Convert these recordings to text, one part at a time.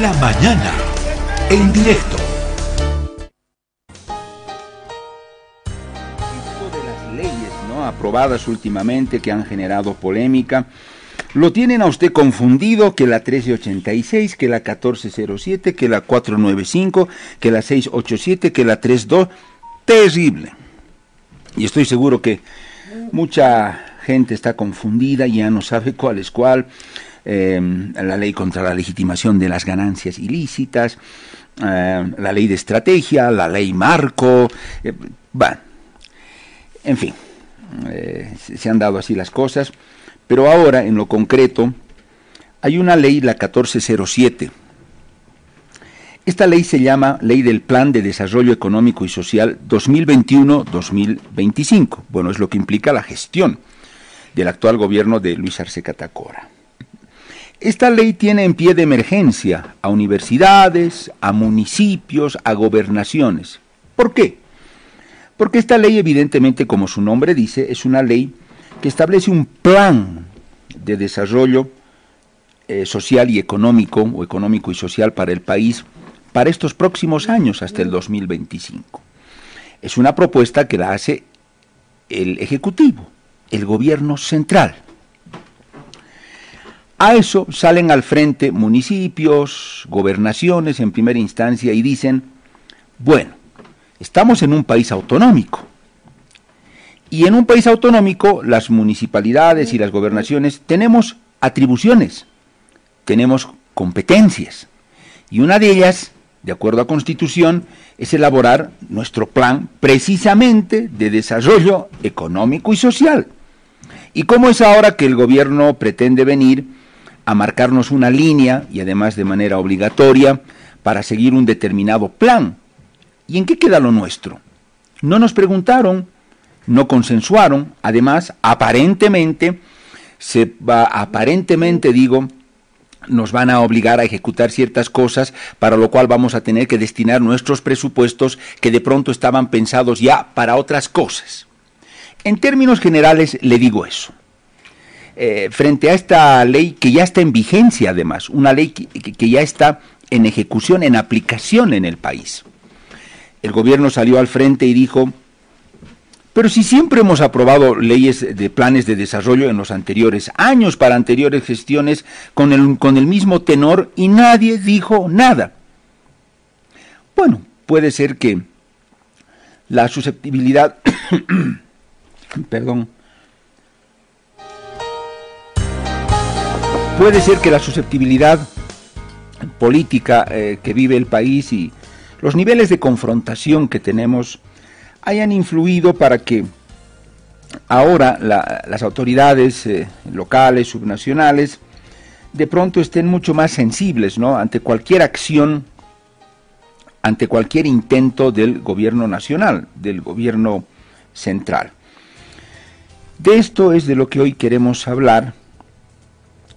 La mañana, en directo. De las leyes ¿no? aprobadas últimamente que han generado polémica, lo tienen a usted confundido que la 1386, que la 1407, que la 495, que la 687, que la 32. Terrible. Y estoy seguro que mucha gente está confundida ya no sabe cuál es cuál. Eh, la ley contra la legitimación de las ganancias ilícitas, eh, la ley de estrategia, la ley marco. Eh, en fin, se han dado así las cosas. Pero ahora, en lo concreto, hay una ley, la 1407. Esta ley se llama Ley del Plan de Desarrollo Económico y Social 2021-2025. Bueno, es lo que implica la gestión del actual gobierno de Luis Arce Catacora. Esta ley tiene en pie de emergencia a universidades, a municipios, a gobernaciones. ¿Por qué? Porque esta ley, evidentemente, como su nombre dice, es una ley que establece un plan de desarrollo eh, social y económico, o económico y social para el país, para estos próximos años hasta el 2025. Es una propuesta que la hace el Ejecutivo, el Gobierno Central. A eso salen al frente municipios, gobernaciones en primera instancia y dicen, bueno, estamos en un país autonómico, y en un país autonómico, las municipalidades y las gobernaciones tenemos atribuciones, tenemos competencias. Y una de ellas, de acuerdo a Constitución, es elaborar nuestro plan precisamente de desarrollo económico y social. ¿Y cómo es ahora que el gobierno pretende venir a marcarnos una línea, y además de manera obligatoria, para seguir un determinado plan? ¿Y en qué queda lo nuestro? No nos preguntaron no consensuaron, además, aparentemente, se va, aparentemente digo, nos van a obligar a ejecutar ciertas cosas, para lo cual vamos a tener que destinar nuestros presupuestos que de pronto estaban pensados ya para otras cosas. En términos generales le digo eso. Eh, frente a esta ley que ya está en vigencia además, una ley que ya está en ejecución, en aplicación en el país. El gobierno salió al frente y dijo, pero si siempre hemos aprobado leyes de planes de desarrollo en los anteriores años, para anteriores gestiones, con el, con el mismo tenor y nadie dijo nada. Bueno, puede ser que la susceptibilidad, perdón, puede ser que la susceptibilidad política eh, que vive el país y los niveles de confrontación que tenemos hayan influido para que ahora las autoridades eh, locales, subnacionales, de pronto estén mucho más sensibles ante cualquier acción, ante cualquier intento del gobierno nacional, del gobierno central. De esto es de lo que hoy queremos hablar,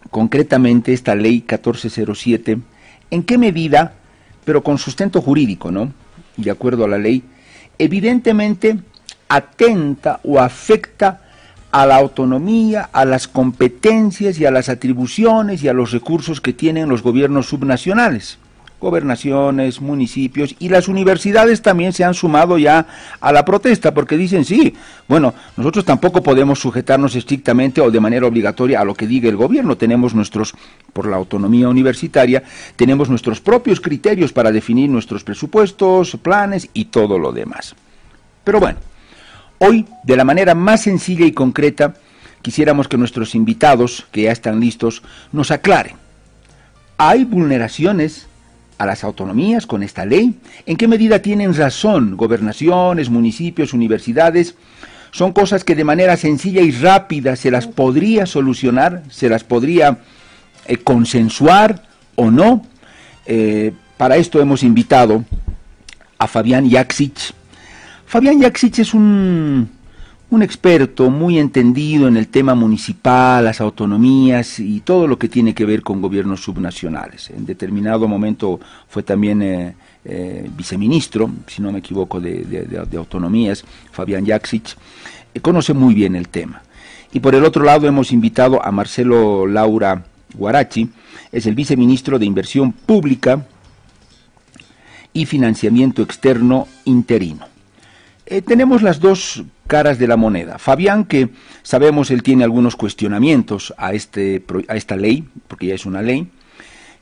concretamente esta ley 1407, en qué medida, pero con sustento jurídico, ¿no? De acuerdo a la ley, evidentemente atenta o afecta a la autonomía, a las competencias y a las atribuciones y a los recursos que tienen los gobiernos subnacionales gobernaciones, municipios y las universidades también se han sumado ya a la protesta porque dicen, sí, bueno, nosotros tampoco podemos sujetarnos estrictamente o de manera obligatoria a lo que diga el gobierno, tenemos nuestros, por la autonomía universitaria, tenemos nuestros propios criterios para definir nuestros presupuestos, planes y todo lo demás. Pero bueno, hoy, de la manera más sencilla y concreta, quisiéramos que nuestros invitados, que ya están listos, nos aclaren. ¿Hay vulneraciones a las autonomías con esta ley? ¿En qué medida tienen razón gobernaciones, municipios, universidades? Son cosas que de manera sencilla y rápida se las podría solucionar, se las podría eh, consensuar o no. Eh, para esto hemos invitado a Fabián Jaksic. Fabián Jaksic es un un experto muy entendido en el tema municipal, las autonomías y todo lo que tiene que ver con gobiernos subnacionales. En determinado momento fue también eh, eh, viceministro, si no me equivoco, de, autonomías, Fabián Jaksic, conoce muy bien el tema. Y por el otro lado hemos invitado a Marcelo Laura Guarachi es el viceministro de Inversión Pública y Financiamiento Externo interino. Eh, tenemos las dos caras de la moneda. Fabián, que sabemos él tiene algunos cuestionamientos a, este, a esta ley, porque ya es una ley,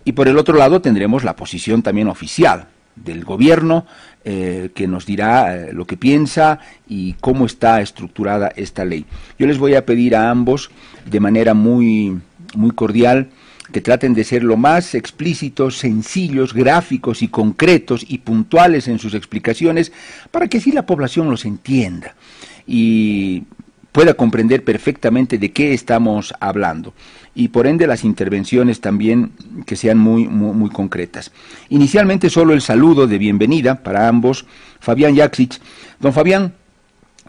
y por el otro lado tendremos la posición también oficial del gobierno eh, que nos dirá eh, lo que piensa y cómo está estructurada esta ley. Yo les voy a pedir a ambos de manera muy, muy cordial que traten de ser lo más explícitos, sencillos, gráficos y concretos y puntuales en sus explicaciones para que así la población los entienda y pueda comprender perfectamente de qué estamos hablando y por ende las intervenciones también que sean muy, muy, concretas. Inicialmente solo el saludo de bienvenida para ambos, Fabián Jaksic. Don Fabián,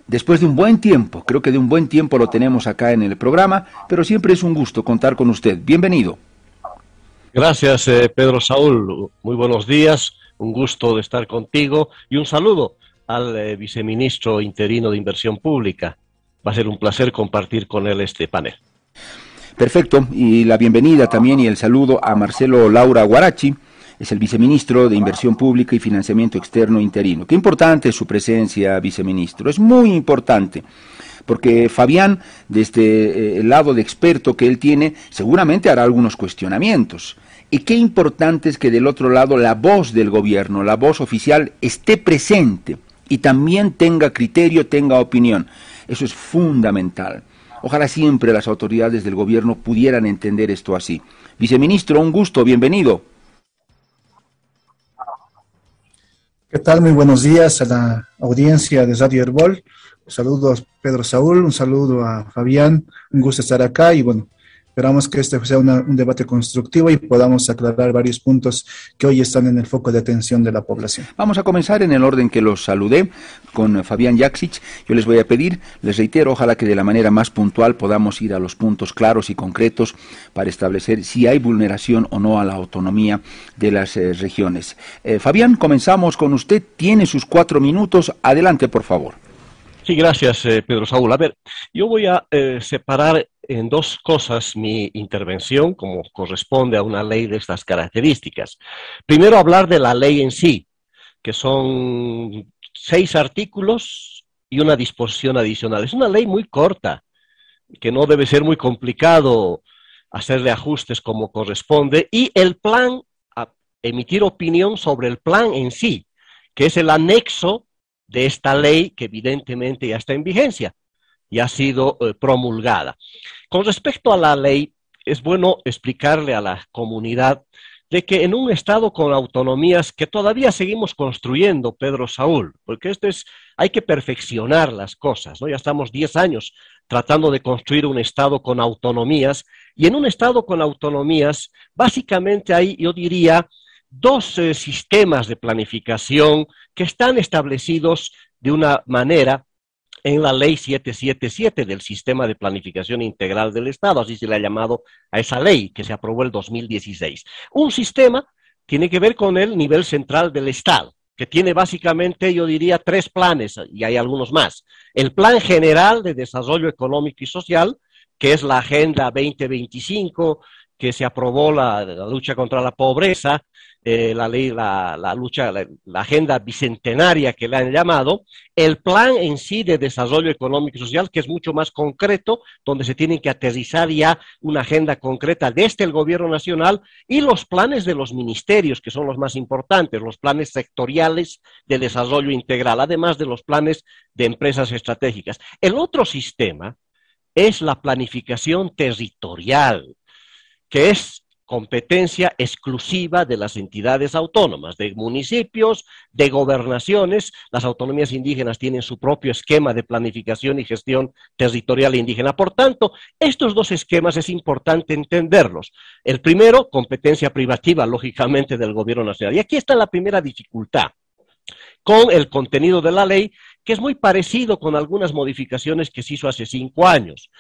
después de un buen tiempo, creo que de un buen tiempo lo tenemos acá en el programa, pero siempre es un gusto contar con usted. Bienvenido. Gracias, eh, Pedro Saúl. Muy buenos días. Un gusto de estar contigo y un saludo al eh, viceministro interino de Inversión Pública. Va a ser un placer compartir con él este panel. Perfecto, y la bienvenida también y el saludo a Marcelo Laura Guarachi, es el viceministro de Inversión Pública y Financiamiento Externo interino. Qué importante es su presencia, viceministro, es muy importante porque Fabián, desde eh, el lado de experto que él tiene, seguramente hará algunos cuestionamientos. Y qué importante es que del otro lado la voz del gobierno, la voz oficial, esté presente y también tenga criterio, tenga opinión. Eso es fundamental. Ojalá siempre las autoridades del gobierno pudieran entender esto así. Viceministro, un gusto, bienvenido. ¿Qué tal? Muy buenos días a la audiencia de Radio Herbol. Saludos Pedro Saúl, un saludo a Fabián, un gusto estar acá y bueno, Esperamos que este sea un debate constructivo y podamos aclarar varios puntos que hoy están en el foco de atención de la población. Vamos a comenzar en el orden que los saludé con Fabián Jaksic. Yo les voy a pedir, les reitero, ojalá que de la manera más puntual podamos ir a los puntos claros y concretos para establecer si hay vulneración o no a la autonomía de las eh, regiones. Eh, Fabián, comenzamos con usted. Tiene sus cuatro minutos. Adelante, por favor. Sí, gracias, eh, Pedro Saúl. A ver, yo voy a separar en dos cosas mi intervención, como corresponde a una ley de estas características. Primero, hablar de la ley en sí, que son seis artículos y una disposición adicional. Es una ley muy corta, que no debe ser muy complicado hacerle ajustes como corresponde, y el plan, emitir opinión sobre el plan en sí, que es el anexo de esta ley que evidentemente ya está en vigencia y ha sido eh, promulgada. Con respecto a la ley, es bueno explicarle a la comunidad de que en un Estado con autonomías que todavía seguimos construyendo, Pedro Saúl, porque esto es, hay que perfeccionar las cosas, ¿no? Ya estamos 10 años tratando de construir un Estado con autonomías, y en un Estado con autonomías, básicamente hay, yo diría, dos sistemas de planificación que están establecidos de una manera en la ley 777 del Sistema de Planificación Integral del Estado, así se le ha llamado a esa ley que se aprobó el 2016. Un sistema tiene que ver con el nivel central del Estado, que tiene básicamente, yo diría, tres planes, y hay algunos más. El Plan General de Desarrollo Económico y Social, que es la Agenda 2025, que se aprobó la lucha contra la pobreza, eh, la ley, la, lucha, la, agenda bicentenaria que le han llamado, el plan en sí de desarrollo económico y social, que es mucho más concreto, donde se tiene que aterrizar ya una agenda concreta desde el gobierno nacional y los planes de los ministerios, que son los más importantes, los planes sectoriales de desarrollo integral, además de los planes de empresas estratégicas. El otro sistema es la planificación territorial, que es competencia exclusiva de las entidades autónomas, de municipios, de gobernaciones. Las autonomías indígenas tienen su propio esquema de planificación y gestión territorial indígena. Por tanto, estos dos esquemas es importante entenderlos. El primero, competencia privativa, lógicamente, del gobierno nacional. Y aquí está la primera dificultad con el contenido de la ley, que es muy parecido con algunas modificaciones que se hizo hace cinco años.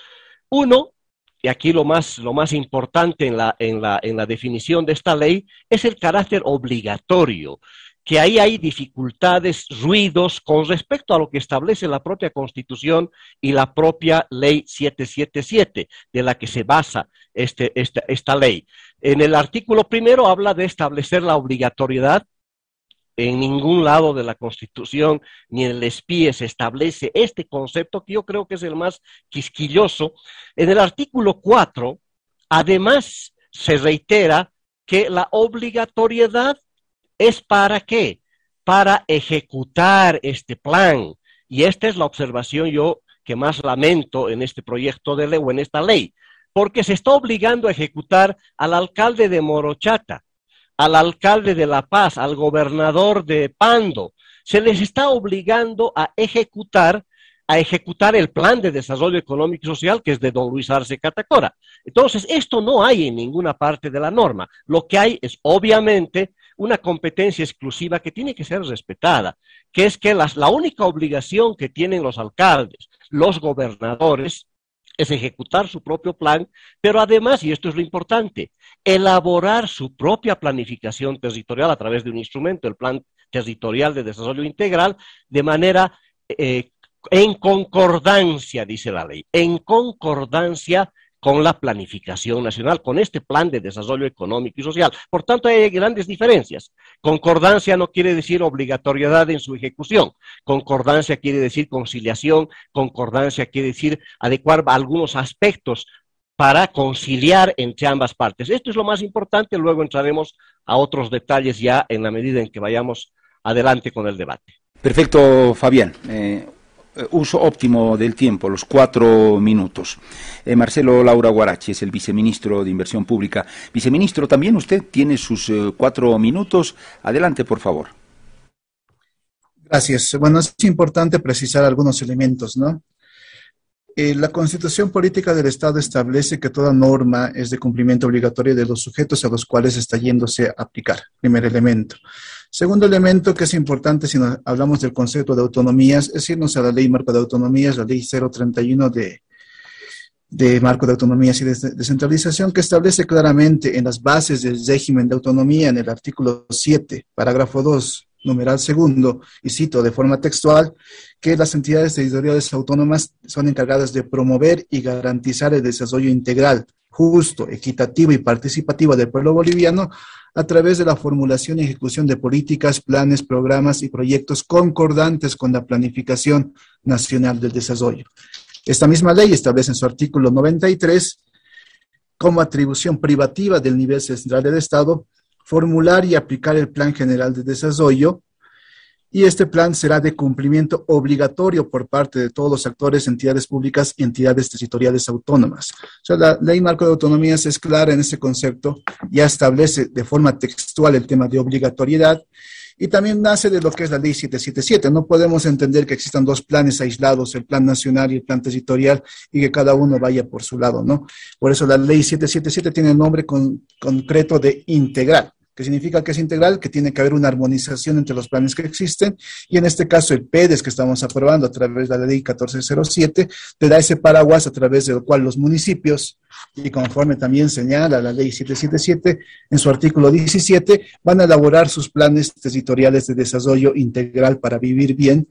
Uno, y aquí lo más, lo más importante en la, en, la, en la definición de esta ley es el carácter obligatorio que ahí hay dificultades, ruidos con respecto a lo que establece la propia Constitución y la propia Ley 777, de la que se basa este, esta, esta ley. En el artículo primero habla de establecer la obligatoriedad en ningún lado de la Constitución ni en el SPIE se establece este concepto que yo creo que es el más quisquilloso. En el artículo 4, además, se reitera que la obligatoriedad es para qué? Para ejecutar este plan. Y esta es la observación yo que más lamento en este proyecto de ley o en esta ley, porque se está obligando a ejecutar al alcalde de Morochata, al alcalde de La Paz, al gobernador de Pando. Se les está obligando a ejecutar a ejecutar el plan de desarrollo económico y social que es de don Luis Arce Catacora. Entonces, esto no hay en ninguna parte de la norma. Lo que hay es, obviamente, una competencia exclusiva que tiene que ser respetada, que es que la única obligación que tienen los alcaldes, los gobernadores, es ejecutar su propio plan, pero además, y esto es lo importante, elaborar su propia planificación territorial a través de un instrumento, el Plan Territorial de Desarrollo Integral, de manera eh, en concordancia, dice la ley, en concordancia con la planificación nacional, con este plan de desarrollo económico y social. Por tanto, hay grandes diferencias. Concordancia no quiere decir obligatoriedad en su ejecución. Concordancia quiere decir conciliación. Concordancia quiere decir adecuar algunos aspectos para conciliar entre ambas partes. Esto es lo más importante. Luego entraremos a otros detalles ya en la medida en que vayamos adelante con el debate. Perfecto, Fabián. Eh, uso óptimo del tiempo, los cuatro minutos. Eh, Marcelo Laura Guarachi es el viceministro de Inversión Pública. Viceministro, también usted tiene sus eh, cuatro minutos. Adelante, por favor. Gracias. Bueno, es importante precisar algunos elementos, ¿no? la Constitución Política del Estado establece que toda norma es de cumplimiento obligatorio de los sujetos a los cuales está yéndose a aplicar. Primer elemento. Segundo elemento que es importante si hablamos del concepto de autonomías, es irnos a la ley marco de autonomías, la ley 031 de, de marco de autonomías y de descentralización, que establece claramente en las bases del régimen de autonomía, en el artículo 7, parágrafo 2, numeral segundo, y cito de forma textual, que las entidades territoriales autónomas son encargadas de promover y garantizar el desarrollo integral, justo, equitativo y participativo del pueblo boliviano a través de la formulación y ejecución de políticas, planes, programas y proyectos concordantes con la planificación nacional del desarrollo. Esta misma ley establece en su artículo 93 como atribución privativa del nivel central del Estado formular y aplicar el Plan General de Desarrollo y este plan será de cumplimiento obligatorio por parte de todos los actores, entidades públicas y entidades territoriales autónomas. O sea, la ley marco de autonomías es clara en este concepto, ya establece de forma textual el tema de obligatoriedad y también nace de lo que es la ley 777. No podemos entender que existan dos planes aislados, el plan nacional y el plan territorial, y que cada uno vaya por su lado, ¿no? Por eso la ley 777 tiene el nombre concreto de integral que significa que es integral, que tiene que haber una armonización entre los planes que existen, y en este caso el PEDES que estamos aprobando a través de la ley 1407, te da ese paraguas a través del cual los municipios, y conforme también señala la ley 777 en su artículo 17, van a elaborar sus planes territoriales de desarrollo integral para vivir bien,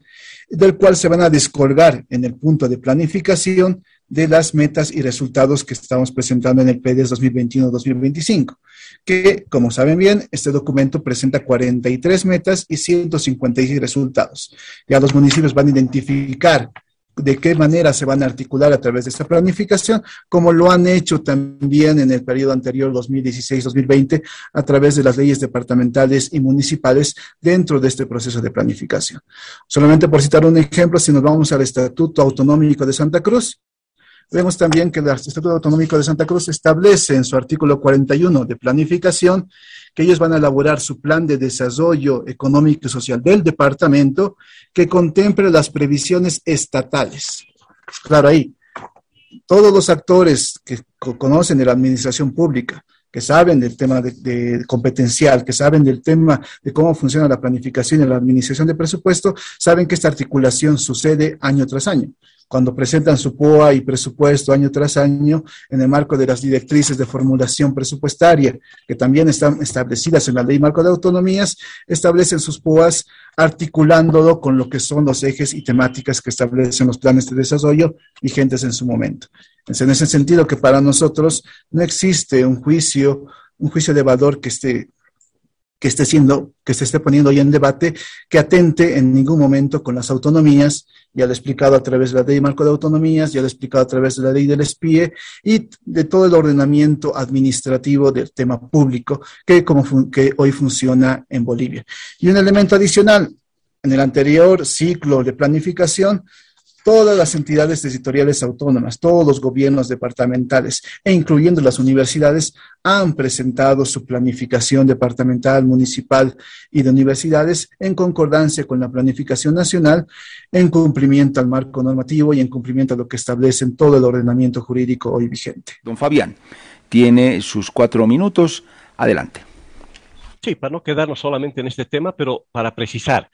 del cual se van a descolgar en el punto de planificación de las metas y resultados que estamos presentando en el PEDES 2021-2025 que, como saben bien, este documento presenta 43 metas y 156 resultados. Ya los municipios van a identificar de qué manera se van a articular a través de esta planificación, como lo han hecho también en el periodo anterior 2016-2020 a través de las leyes departamentales y municipales dentro de este proceso de planificación. Solamente por citar un ejemplo, si nos vamos al Estatuto Autonómico de Santa Cruz, Vemos también que el Estatuto Autonómico de Santa Cruz establece en su artículo 41 de planificación que ellos van a elaborar su plan de desarrollo económico y social del departamento que contemple las previsiones estatales. Claro, ahí, todos los actores que conocen de la administración pública, que saben del tema de, competencial, que saben del tema de cómo funciona la planificación y la administración de presupuesto, saben que esta articulación sucede año tras año. Cuando presentan su POA y presupuesto año tras año en el marco de las directrices de formulación presupuestaria, que también están establecidas en la Ley Marco de Autonomías, establecen sus POAs articulándolo con lo que son los ejes y temáticas que establecen los planes de desarrollo vigentes en su momento. Es en ese sentido que para nosotros no existe un juicio, un juicio de valor que esté que esté siendo, que se esté poniendo hoy en debate, que atente en ningún momento con las autonomías, ya lo he explicado a través de la ley marco de autonomías, ya lo he explicado a través de la ley del SPIE y de todo el ordenamiento administrativo del tema público que, como que hoy funciona en Bolivia. Y un elemento adicional, en el anterior ciclo de planificación, todas las entidades territoriales autónomas, todos los gobiernos departamentales e incluyendo las universidades han presentado su planificación departamental, municipal y de universidades en concordancia con la planificación nacional, en cumplimiento al marco normativo y en cumplimiento a lo que establece en todo el ordenamiento jurídico hoy vigente. Don Fabián, tiene sus cuatro minutos. Adelante. Sí, para no quedarnos solamente en este tema, pero para precisar,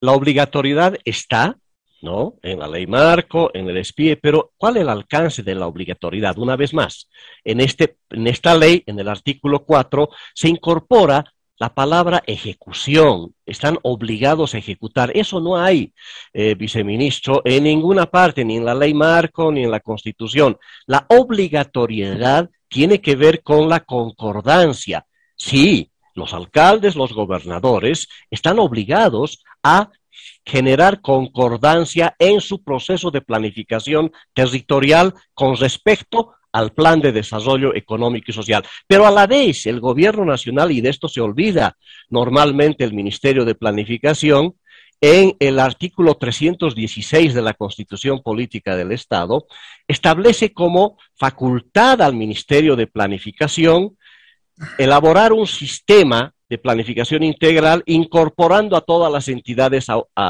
la obligatoriedad está ¿no? En la ley marco, en el SPIE, pero ¿cuál es el alcance de la obligatoriedad? Una vez más, en, este, en esta ley, en el artículo 4, se incorpora la palabra ejecución. Están obligados a ejecutar. Eso no hay, eh, viceministro, en ninguna parte, ni en la ley marco, ni en la Constitución. La obligatoriedad tiene que ver con la concordancia. Sí, los alcaldes, los gobernadores están obligados a generar concordancia en su proceso de planificación territorial con respecto al plan de desarrollo económico y social. Pero a la vez, el gobierno nacional, y de esto se olvida normalmente el Ministerio de Planificación, en el artículo 316 de la Constitución Política del Estado, establece como facultad al Ministerio de Planificación elaborar un sistema de planificación integral incorporando a todas las entidades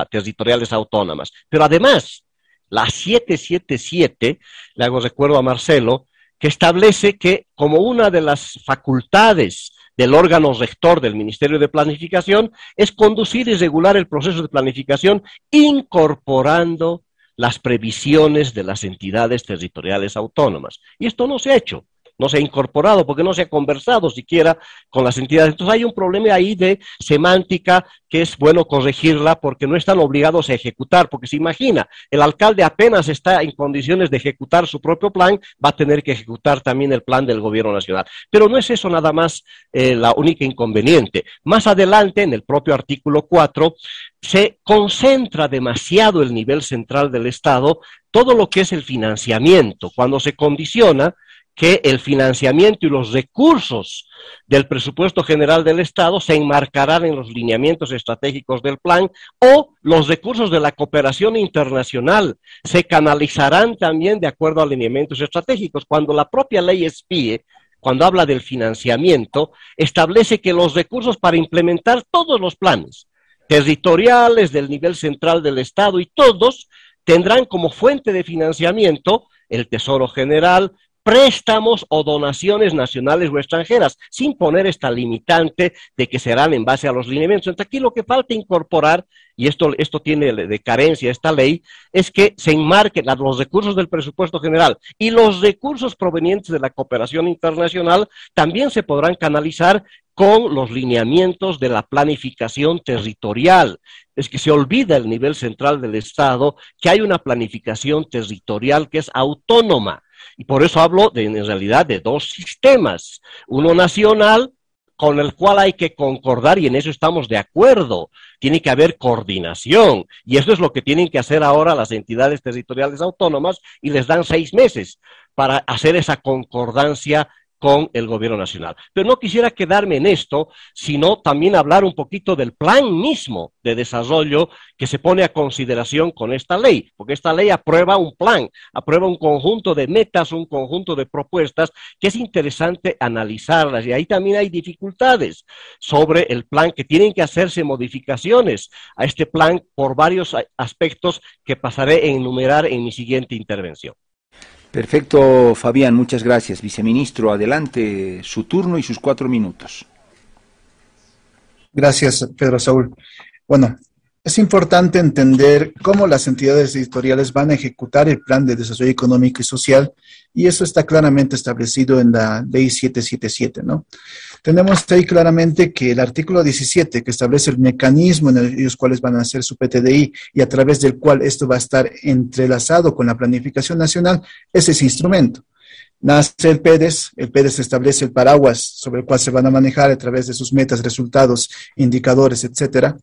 territoriales autónomas. Pero además, la 777, le hago recuerdo a Marcelo, que establece que como una de las facultades del órgano rector del Ministerio de Planificación es conducir y regular el proceso de planificación incorporando las previsiones de las entidades territoriales autónomas. Y esto no se ha hecho no se ha incorporado, porque no se ha conversado siquiera con las entidades. Entonces hay un problema ahí de semántica que es bueno corregirla porque no están obligados a ejecutar, porque se imagina, el alcalde apenas está en condiciones de ejecutar su propio plan, va a tener que ejecutar también el plan del gobierno nacional. Pero no es eso nada más eh, la única inconveniente. Más adelante, en el propio artículo 4, se concentra demasiado el nivel central del Estado todo lo que es el financiamiento, cuando se condiciona que el financiamiento y los recursos del presupuesto general del Estado se enmarcarán en los lineamientos estratégicos del plan o los recursos de la cooperación internacional se canalizarán también de acuerdo a lineamientos estratégicos. Cuando la propia ley SPIE, cuando habla del financiamiento, establece que los recursos para implementar todos los planes territoriales del nivel central del Estado y todos tendrán como fuente de financiamiento el Tesoro General, préstamos o donaciones nacionales o extranjeras, sin poner esta limitante de que serán en base a los lineamientos. Entonces, aquí lo que falta incorporar, y esto, esto tiene de carencia esta ley, es que se enmarquen los recursos del presupuesto general y los recursos provenientes de la cooperación internacional también se podrán canalizar con los lineamientos de la planificación territorial. Es que se olvida el nivel central del Estado que hay una planificación territorial que es autónoma y por eso hablo de, en realidad de dos sistemas, uno nacional con el cual hay que concordar y en eso estamos de acuerdo. Tiene que haber coordinación y eso es lo que tienen que hacer ahora las entidades territoriales autónomas y les dan seis meses para hacer esa concordancia con el gobierno nacional. Pero no quisiera quedarme en esto, sino también hablar un poquito del plan mismo de desarrollo que se pone a consideración con esta ley, porque esta ley aprueba un plan, aprueba un conjunto de metas, un conjunto de propuestas que es interesante analizarlas y ahí también hay dificultades sobre el plan que tienen que hacerse modificaciones a este plan por varios aspectos que pasaré a enumerar en mi siguiente intervención. Perfecto, Fabián, muchas gracias. Viceministro, adelante su turno y sus cuatro minutos. Gracias, Pedro Saúl. Bueno, Es importante entender cómo las entidades editoriales van a ejecutar el plan de desarrollo económico y social y eso está claramente establecido en la ley 777, ¿no? Tenemos ahí claramente que el artículo 17, que establece el mecanismo en los cuales van a hacer su PTDI y a través del cual esto va a estar entrelazado con la planificación nacional, es ese instrumento. Nace el PEDES, el PEDES establece el paraguas sobre el cual se van a manejar a través de sus metas, resultados, indicadores, etcétera.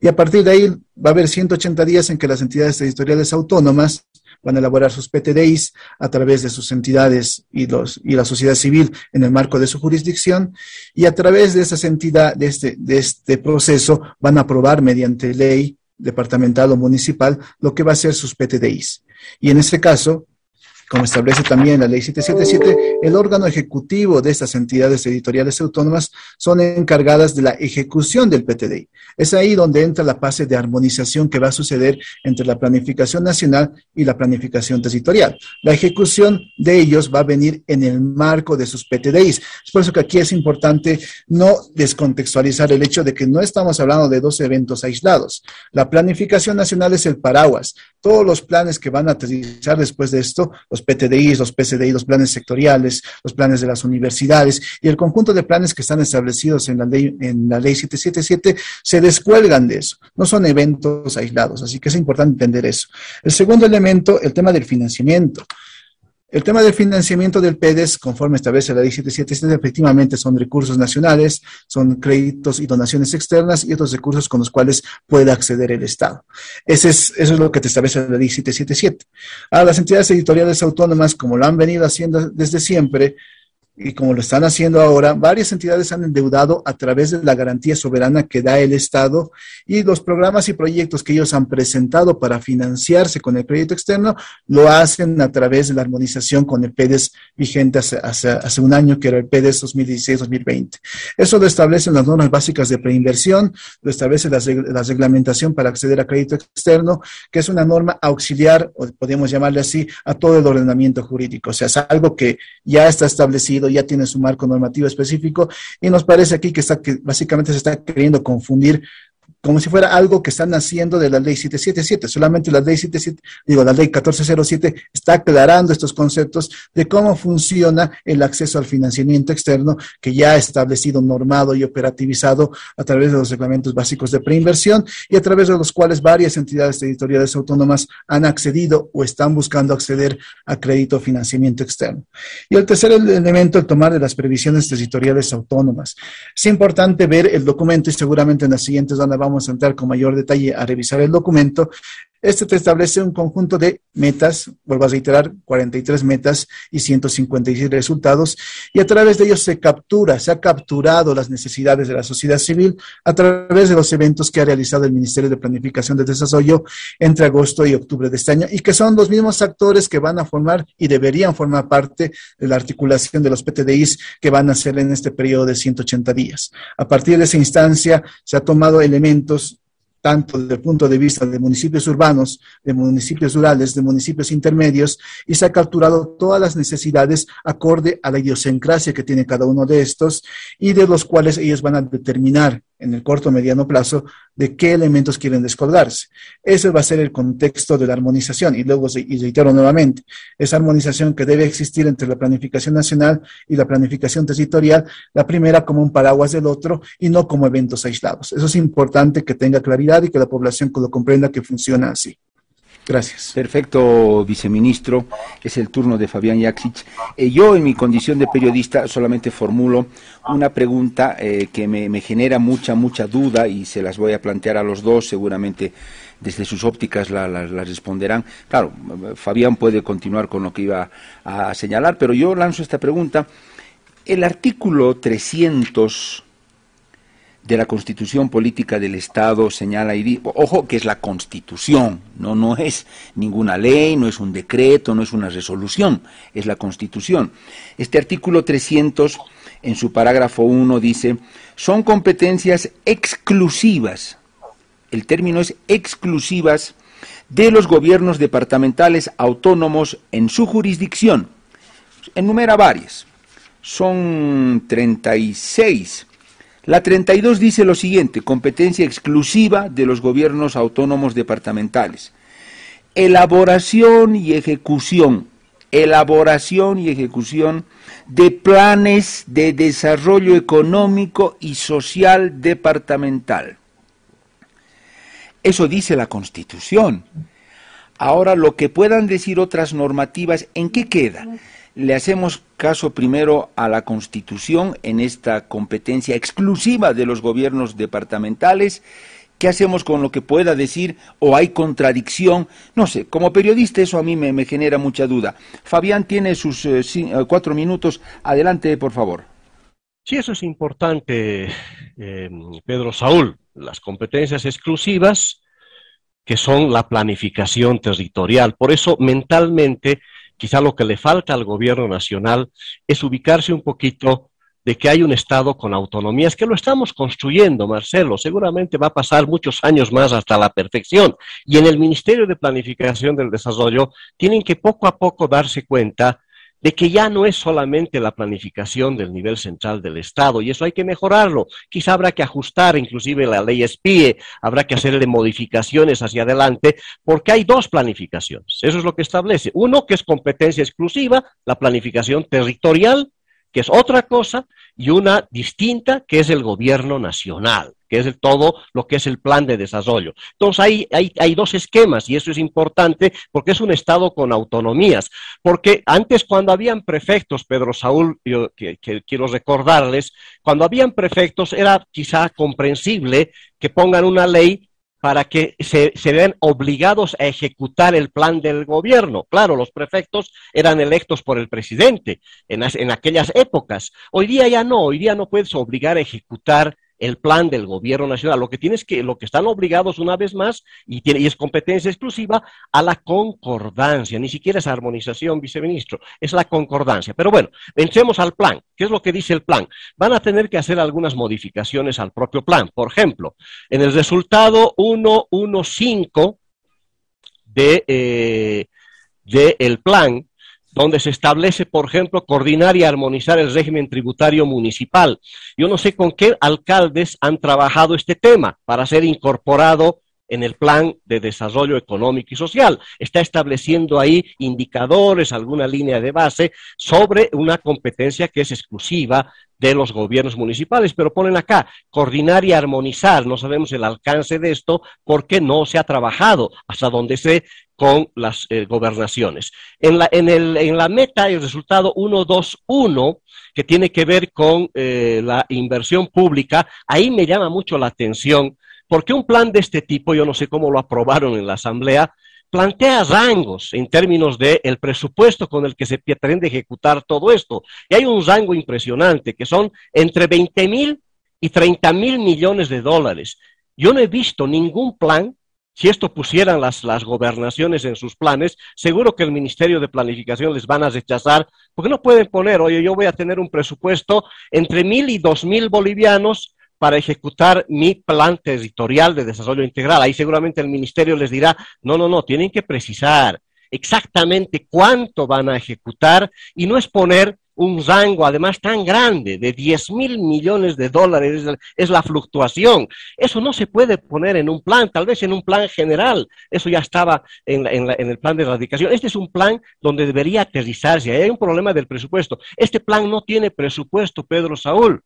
Y a partir de ahí va a haber 180 días en que las entidades editoriales autónomas van a elaborar sus PTDIs a través de sus entidades y, los, y la sociedad civil en el marco de su jurisdicción y a través de esas entidades, de este, de este proceso, van a aprobar mediante ley departamental o municipal lo que va a ser sus PTDIs. Y en este caso, como establece también la ley 777, el órgano ejecutivo de estas entidades editoriales autónomas son encargadas de la ejecución del PTDI. Es ahí donde entra la fase de armonización que va a suceder entre la planificación nacional y la planificación territorial. La ejecución de ellos va a venir en el marco de sus PTDIs. Es por eso que aquí es importante no descontextualizar el hecho de que no estamos hablando de dos eventos aislados. La planificación nacional es el paraguas. Todos los planes que van a aterrizar después de esto los PTDIs, los PCDI, los planes sectoriales, los planes de las universidades y el conjunto de planes que están establecidos en la ley, en la ley 777 se descuelgan de eso. No son eventos aislados, así que es importante entender eso. El segundo elemento, el tema del financiamiento. El tema del financiamiento del PEDES, conforme establece la ley 777, efectivamente son recursos nacionales, son créditos y donaciones externas y otros recursos con los cuales puede acceder el Estado. Ese es, eso es lo que te establece la ley 777. A las entidades editoriales autónomas, como lo han venido haciendo desde siempre, y como lo están haciendo ahora, varias entidades han endeudado a través de la garantía soberana que da el Estado y los programas y proyectos que ellos han presentado para financiarse con el crédito externo lo hacen a través de la armonización con el PEDES vigente hace, hace, un año, que era el PEDES 2016-2020. Eso lo establecen las normas básicas de preinversión, lo establece la, la reglamentación para acceder a crédito externo, que es una norma auxiliar, o podemos llamarle así, a todo el ordenamiento jurídico. O sea, es algo que ya está establecido ya tiene su marco normativo específico y nos parece aquí que, está, que básicamente se está queriendo confundir como si fuera algo que están haciendo de la ley 777. Solamente la ley 77, digo, la ley 1407 está aclarando estos conceptos de cómo funciona el acceso al financiamiento externo que ya ha establecido, normado y operativizado a través de los reglamentos básicos de preinversión y a través de los cuales varias entidades editoriales autónomas han accedido o están buscando acceder a crédito o financiamiento externo. Y el tercer elemento, el tomar de las previsiones territoriales autónomas. Es importante ver el documento y seguramente en las siguientes donde vamos vamos a entrar con mayor detalle a revisar el documento, este te establece un conjunto de metas, vuelvo a reiterar, 43 metas y 156 resultados, y a través de ellos se captura, se ha capturado las necesidades de la sociedad civil a través de los eventos que ha realizado el Ministerio de Planificación de Desarrollo entre agosto y octubre de este año, y que son los mismos actores que van a formar y deberían formar parte de la articulación de los PTDIs que van a ser en este periodo de 180 días. A partir de esa instancia se ha tomado elementos momentos tanto desde el punto de vista de municipios urbanos, de municipios rurales, de municipios intermedios, y se ha capturado todas las necesidades acorde a la idiosincrasia que tiene cada uno de estos y de los cuales ellos van a determinar en el corto o mediano plazo de qué elementos quieren descolgarse. Ese va a ser el contexto de la armonización. Y luego, y reitero nuevamente, esa armonización que debe existir entre la planificación nacional y la planificación territorial, la primera como un paraguas del otro y no como eventos aislados. Eso es importante que tenga claridad y que la población lo comprenda que funciona así. Gracias. Perfecto, viceministro. Es el turno de Fabián Yaksic. Eh, yo, en mi condición de periodista, solamente formulo una pregunta eh, que me, genera mucha, mucha duda y se las voy a plantear a los dos, seguramente desde sus ópticas la, responderán. Claro, Fabián puede continuar con lo que iba a señalar, pero yo lanzo esta pregunta. El artículo 300 de la Constitución Política del Estado señala y ojo que es la Constitución, no no es ninguna ley, no es un decreto, no es una resolución, es la Constitución. Este artículo 300 en su parágrafo 1 dice, son competencias exclusivas. El término es exclusivas de los gobiernos departamentales autónomos en su jurisdicción. Enumera varias. Son 36 La 32 dice lo siguiente, competencia exclusiva de los gobiernos autónomos departamentales. Elaboración y ejecución, elaboración y ejecución de planes de desarrollo económico y social departamental. Eso dice la Constitución. Ahora, lo que puedan decir otras normativas, ¿en qué queda? Le hacemos caso primero a la Constitución en esta competencia exclusiva de los gobiernos departamentales. ¿Qué hacemos con lo que pueda decir o hay contradicción? No sé, como periodista eso a mí me, genera mucha duda. Fabián tiene sus eh, eh, cuatro minutos. Adelante, por favor. Sí, eso es importante, eh, Pedro Saúl. Las competencias exclusivas que son la planificación territorial. Por eso, mentalmente, Quizá lo que le falta al gobierno nacional es ubicarse un poquito de que hay un Estado con autonomías, que lo estamos construyendo, Marcelo, seguramente va a pasar muchos años más hasta la perfección. Y en el Ministerio de Planificación del Desarrollo tienen que poco a poco darse cuenta de que ya no es solamente la planificación del nivel central del Estado, y eso hay que mejorarlo. Quizá habrá que ajustar inclusive la ley SPIE, habrá que hacerle modificaciones hacia adelante, porque hay dos planificaciones. Eso es lo que establece. Uno, que es competencia exclusiva, la planificación territorial, que es otra cosa, y una distinta, que es el gobierno nacional es todo lo que es el plan de desarrollo. Entonces hay, hay, dos esquemas y eso es importante porque es un Estado con autonomías. Porque antes cuando habían prefectos, Pedro Saúl, que, quiero recordarles, cuando habían prefectos era quizá comprensible que pongan una ley para que se, vean obligados a ejecutar el plan del gobierno. Claro, los prefectos eran electos por el presidente en, en, aquellas épocas. Hoy día ya no, hoy día no puedes obligar a ejecutar el plan del gobierno nacional. Lo que tienes que, lo que están obligados una vez más, y, tiene, y es competencia exclusiva, a la concordancia. Ni siquiera es armonización, viceministro, es la concordancia. Pero bueno, entremos al plan. ¿Qué es lo que dice el plan? Van a tener que hacer algunas modificaciones al propio plan. Por ejemplo, en el resultado 115 de, eh, de el plan, donde se establece, por ejemplo, coordinar y armonizar el régimen tributario municipal. Yo no sé con qué alcaldes han trabajado este tema para ser incorporado en el plan de desarrollo económico y social. Está estableciendo ahí indicadores, alguna línea de base sobre una competencia que es exclusiva de los gobiernos municipales, pero ponen acá coordinar y armonizar. No sabemos el alcance de esto porque no se ha trabajado hasta donde se con las eh, gobernaciones. En la, en, el, en la meta, el resultado 121, que tiene que ver con eh, la inversión pública, ahí me llama mucho la atención porque un plan de este tipo, yo no sé cómo lo aprobaron en la Asamblea, plantea rangos en términos del el presupuesto con el que se pretende ejecutar todo esto. Y hay un rango impresionante, que son entre 20 mil y 30 mil millones de dólares. Yo no he visto ningún plan, si esto pusieran las, las gobernaciones en sus planes, seguro que el Ministerio de Planificación les van a rechazar, porque no pueden poner, oye, yo voy a tener un presupuesto entre mil y dos mil bolivianos para ejecutar mi plan territorial de desarrollo integral. Ahí seguramente el ministerio les dirá, no, no, no, tienen que precisar exactamente cuánto van a ejecutar y no es poner un rango además tan grande de 10 mil millones de dólares es la fluctuación. Eso no se puede poner en un plan, tal vez en un plan general. Eso ya estaba en, en el plan de erradicación. Este es un plan donde debería aterrizarse. Hay un problema del presupuesto. Este plan no tiene presupuesto, Pedro Saúl.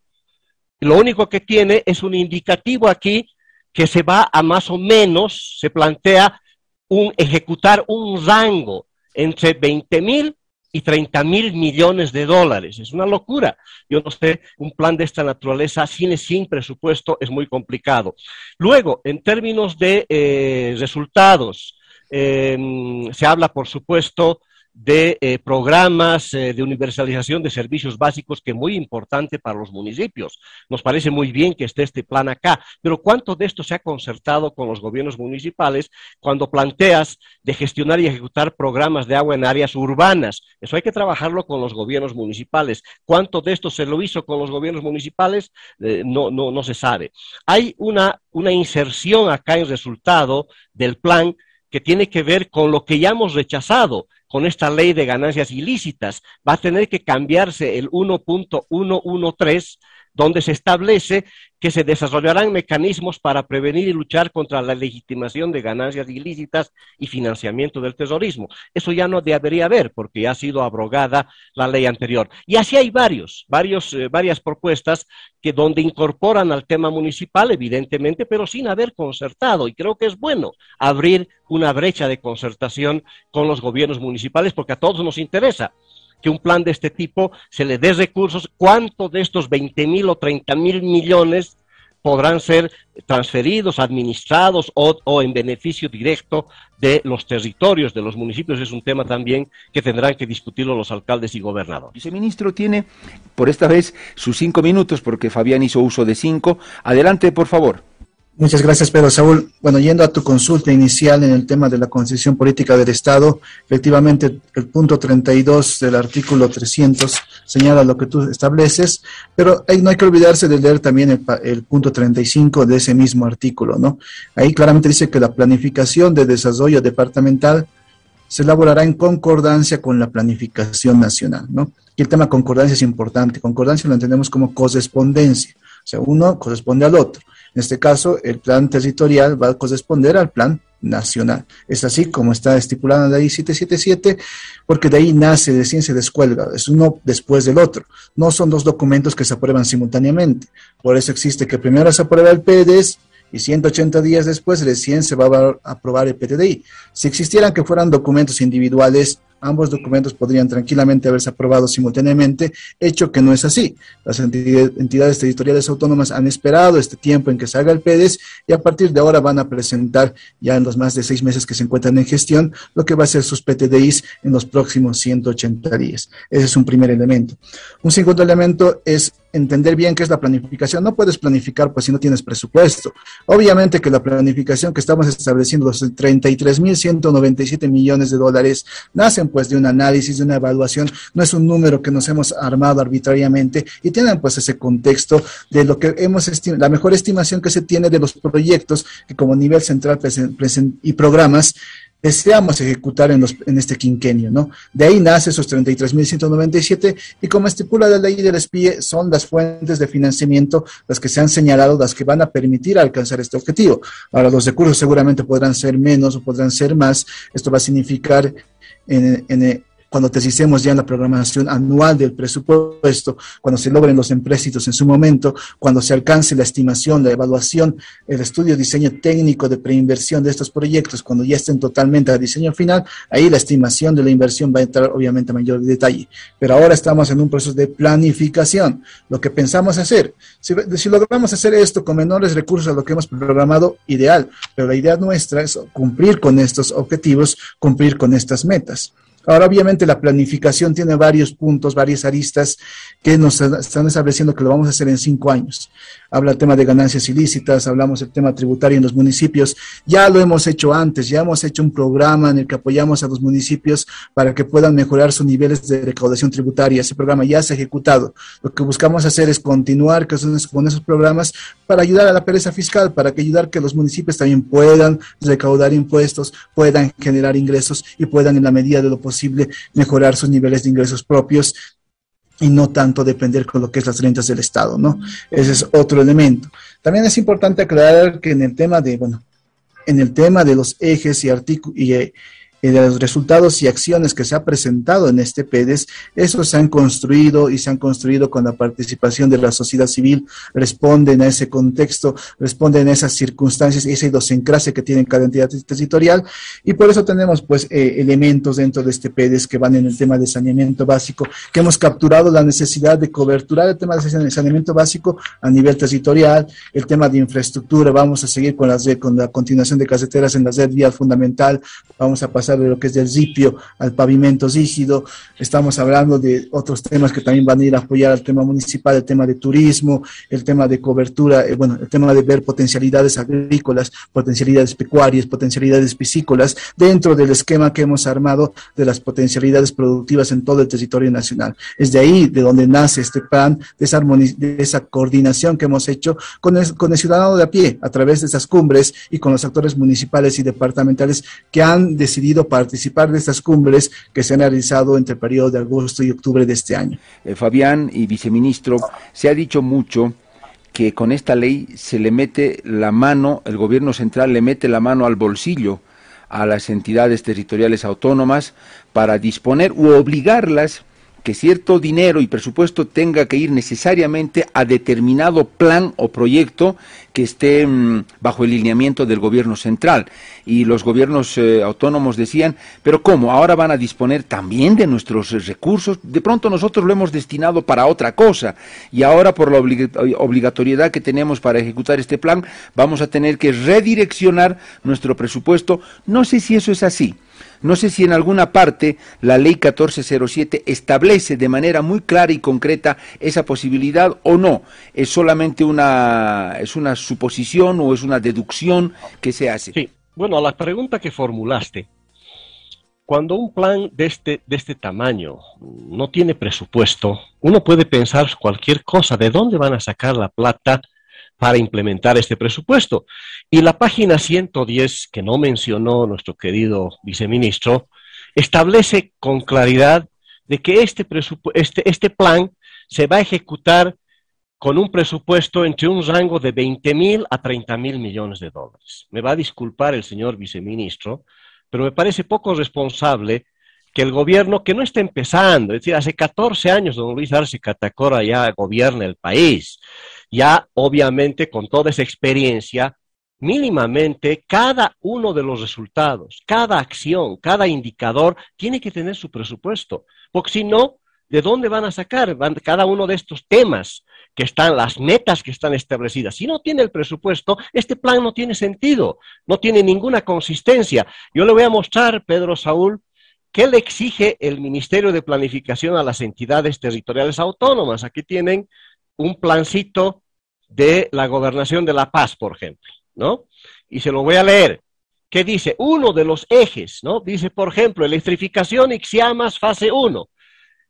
Lo único que tiene es un indicativo aquí que se va a más o menos, se plantea un, ejecutar un rango entre 20 mil y 30 mil millones de dólares. Es una locura. Yo no sé, un plan de esta naturaleza sin, sin presupuesto es muy complicado. Luego, en términos de eh, resultados, eh, se habla, por supuesto, de eh, programas eh, de universalización de servicios básicos que es muy importante para los municipios. Nos parece muy bien que esté este plan acá, pero ¿cuánto de esto se ha concertado con los gobiernos municipales cuando planteas de gestionar y ejecutar programas de agua en áreas urbanas? Eso hay que trabajarlo con los gobiernos municipales. ¿Cuánto de esto se lo hizo con los gobiernos municipales? Eh, no, no, no se sabe. Hay una, una inserción acá en resultado del plan que tiene que ver con lo que ya hemos rechazado con esta ley de ganancias ilícitas. Va a tener que cambiarse el 1.113 donde se establece que se desarrollarán mecanismos para prevenir y luchar contra la legitimación de ganancias ilícitas y financiamiento del terrorismo. Eso ya no debería haber porque ya ha sido abrogada la ley anterior. Y así hay varios, varios eh, varias propuestas que donde incorporan al tema municipal, evidentemente, pero sin haber concertado. Y creo que es bueno abrir una brecha de concertación con los gobiernos municipales porque a todos nos interesa que un plan de este tipo se le dé recursos, ¿cuánto de estos 20 mil o 30 mil millones podrán ser transferidos, administrados o, en beneficio directo de los territorios, de los municipios. Es un tema también que tendrán que discutirlo los alcaldes y gobernadores. Viceministro tiene por esta vez sus cinco minutos porque Fabián hizo uso de cinco. Adelante, por favor. Muchas gracias, Pedro Saúl. Bueno, yendo a tu consulta inicial en el tema de la concepción política del Estado, efectivamente el punto 32 del artículo 300 señala lo que tú estableces, pero ahí no hay que olvidarse de leer también el, el punto 35 de ese mismo artículo, ¿no? Ahí claramente dice que la planificación de desarrollo departamental se elaborará en concordancia con la planificación nacional, ¿no? Y el tema concordancia es importante. Concordancia lo entendemos como correspondencia. Sea, uno corresponde al otro. En este caso, el plan territorial va a corresponder al plan nacional. Es así como está estipulado en la ley 777, porque de ahí nace, de ciencia de escuela, es uno después del otro. No son dos documentos que se aprueban simultáneamente. Por eso existe que primero se aprueba el PDS y 180 días después recién se va a aprobar el PTDI. Si existieran que fueran documentos individuales, ambos documentos podrían tranquilamente haberse aprobado simultáneamente, hecho que no es así. Las entidades territoriales autónomas han esperado este tiempo en que se haga el PEDES y a partir de ahora van a presentar ya en los más de seis meses que se encuentran en gestión lo que va a ser sus PTDIs en los próximos 180 días. Ese es un primer elemento. Un segundo elemento es entender bien qué es la planificación. No puedes planificar pues si no tienes presupuesto. Obviamente que la planificación que estamos estableciendo, los 33.197 millones de dólares, nacen pues de un análisis, de una evaluación. No es un número que nos hemos armado arbitrariamente y tienen pues ese contexto de lo que hemos la mejor estimación que se tiene de los proyectos que como nivel central y programas deseamos ejecutar en, los, en este quinquenio, ¿no? De ahí nace esos 33.197 y como estipula la ley del SPIE, son las fuentes de financiamiento las que se han señalado, las que van a permitir alcanzar este objetivo. Ahora, los recursos seguramente podrán ser menos o podrán ser más. Esto va a significar en, en, cuando hicimos ya en la programación anual del presupuesto, cuando se logren los empréstitos en su momento, cuando se alcance la estimación, la evaluación, el estudio diseño técnico de preinversión de estos proyectos, cuando ya estén totalmente a diseño final, ahí la estimación de la inversión va a entrar obviamente a mayor detalle. Pero ahora estamos en un proceso de planificación, lo que pensamos hacer. Si, si logramos hacer esto con menores recursos a lo que hemos programado, ideal, pero la idea nuestra es cumplir con estos objetivos, cumplir con estas metas. Ahora, obviamente, la planificación tiene varios puntos, varias aristas que nos están estableciendo que lo vamos a hacer en cinco años habla el tema de ganancias ilícitas, hablamos del tema tributario en los municipios. Ya lo hemos hecho antes, ya hemos hecho un programa en el que apoyamos a los municipios para que puedan mejorar sus niveles de recaudación tributaria. Ese programa ya se ha ejecutado. Lo que buscamos hacer es continuar con esos programas para ayudar a la pereza fiscal, para que ayudar que los municipios también puedan recaudar impuestos, puedan generar ingresos y puedan en la medida de lo posible mejorar sus niveles de ingresos propios y no tanto depender con lo que es las rentas del Estado, ¿no? Ese es otro elemento. También es importante aclarar que en el tema de, bueno, en el tema de los ejes y, y, eh, de los resultados y acciones que se ha presentado en este PEDES, esos se han construido y se han construido con la participación de la sociedad civil, responden a ese contexto, responden a esas circunstancias, esa idiosincrasia que tiene cada entidad territorial, y por eso tenemos pues eh, elementos dentro de este PEDES que van en el tema de saneamiento básico, que hemos capturado la necesidad de coberturar el tema de saneamiento básico a nivel territorial, el tema de infraestructura, vamos a seguir con, las, con la continuación de carreteras en la red vial fundamental, vamos a pasar de lo que es del ripio al pavimento rígido, estamos hablando de otros temas que también van a ir a apoyar al tema municipal, el tema de turismo, el tema de cobertura, eh, bueno, el tema de ver potencialidades agrícolas, potencialidades pecuarias, potencialidades piscícolas, dentro del esquema que hemos armado de las potencialidades productivas en todo el territorio nacional. Es de ahí de donde nace este plan, de esa, de esa coordinación que hemos hecho con el, con el ciudadano de a pie, a través de esas cumbres y con los actores municipales y departamentales que han decidido participar de estas cumbres que se han realizado entre el periodo de agosto y octubre de este año. Eh, Fabián y viceministro, se ha dicho mucho que con esta ley se le mete la mano, el gobierno central le mete la mano al bolsillo a las entidades territoriales autónomas para disponer u obligarlas que cierto dinero y presupuesto tenga que ir necesariamente a determinado plan o proyecto que esté mm, bajo el lineamiento del gobierno central. Y los gobiernos eh, autónomos decían, pero ¿cómo? Ahora van a disponer también de nuestros recursos. De pronto nosotros lo hemos destinado para otra cosa. Y ahora por la obligatoriedad que tenemos para ejecutar este plan, vamos a tener que redireccionar nuestro presupuesto. No sé si eso es así. No sé si en alguna parte la ley 1407 establece de manera muy clara y concreta esa posibilidad o no. Es solamente una, es una suposición o es una deducción que se hace. Sí, bueno, a la pregunta que formulaste, cuando un plan de este, de este tamaño no tiene presupuesto, uno puede pensar cualquier cosa, ¿de dónde van a sacar la plata? para implementar este presupuesto. Y la página 110, que no mencionó nuestro querido viceministro, establece con claridad de que este, este, este plan se va a ejecutar con un presupuesto entre un rango de 20 mil a 30 mil millones de dólares. Me va a disculpar el señor viceministro, pero me parece poco responsable que el gobierno, que no está empezando, es decir, hace 14 años don Luis Arce Catacora ya gobierna el país, ya obviamente con toda esa experiencia, mínimamente cada uno de los resultados, cada acción, cada indicador tiene que tener su presupuesto, porque si no, ¿de dónde van a sacar cada uno de estos temas que están, las metas que están establecidas? Si no tiene el presupuesto, este plan no tiene sentido, no tiene ninguna consistencia. Yo le voy a mostrar, Pedro Saúl, ¿Qué le exige el Ministerio de Planificación a las entidades territoriales autónomas? Aquí tienen un plancito de la gobernación de La Paz, por ejemplo, ¿no? Y se lo voy a leer. ¿Qué dice? Uno de los ejes, ¿no? Dice, por ejemplo, electrificación Ixiamas fase 1.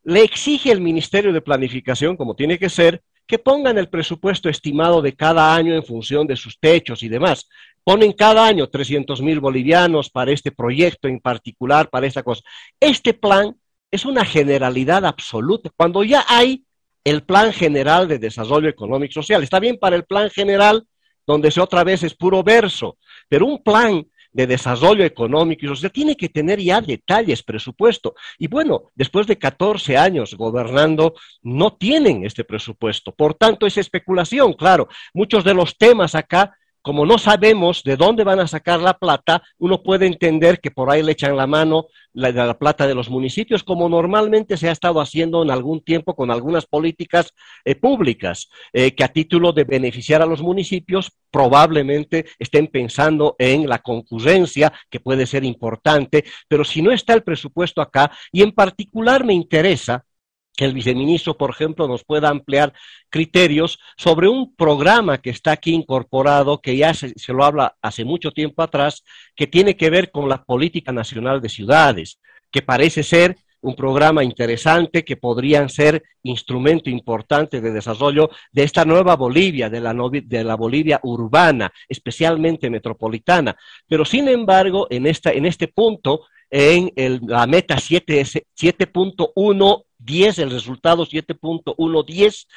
Le exige el Ministerio de Planificación, como tiene que ser, que pongan el presupuesto estimado de cada año en función de sus techos y demás. Ponen cada año 300 mil bolivianos para este proyecto en particular, para esta cosa. Este plan es una generalidad absoluta. Cuando ya hay el Plan General de Desarrollo Económico y Social. Está bien para el Plan General, donde se otra vez es puro verso, pero un plan de desarrollo económico y social tiene que tener ya detalles, presupuesto. Y bueno, después de 14 años gobernando, no tienen este presupuesto. Por tanto, es especulación, claro. Muchos de los temas acá como no sabemos de dónde van a sacar la plata, uno puede entender que por ahí le echan la mano la, la plata de los municipios, como normalmente se ha estado haciendo en algún tiempo con algunas políticas eh, públicas, eh, que a título de beneficiar a los municipios probablemente estén pensando en la concurrencia, que puede ser importante, pero si no está el presupuesto acá, y en particular me interesa que el viceministro, por ejemplo, nos pueda ampliar criterios sobre un programa que está aquí incorporado, que ya se, lo habla hace mucho tiempo atrás, que tiene que ver con la política nacional de ciudades, que parece ser un programa interesante que podrían ser instrumento importante de desarrollo de esta nueva Bolivia, de la, de la Bolivia urbana, especialmente metropolitana. Pero sin embargo, en, esta, en este punto, en el, la meta 7.1 10, el resultado 7.110,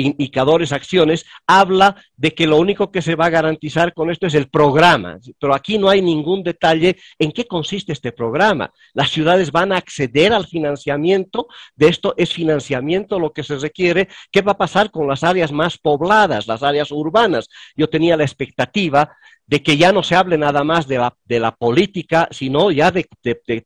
indicadores, acciones, habla de que lo único que se va a garantizar con esto es el programa, pero aquí no hay ningún detalle en qué consiste este programa. Las ciudades van a acceder al financiamiento, de esto es financiamiento lo que se requiere, ¿qué va a pasar con las áreas más pobladas, las áreas urbanas? Yo tenía la expectativa de que ya no se hable nada más de la, de la política, sino ya de,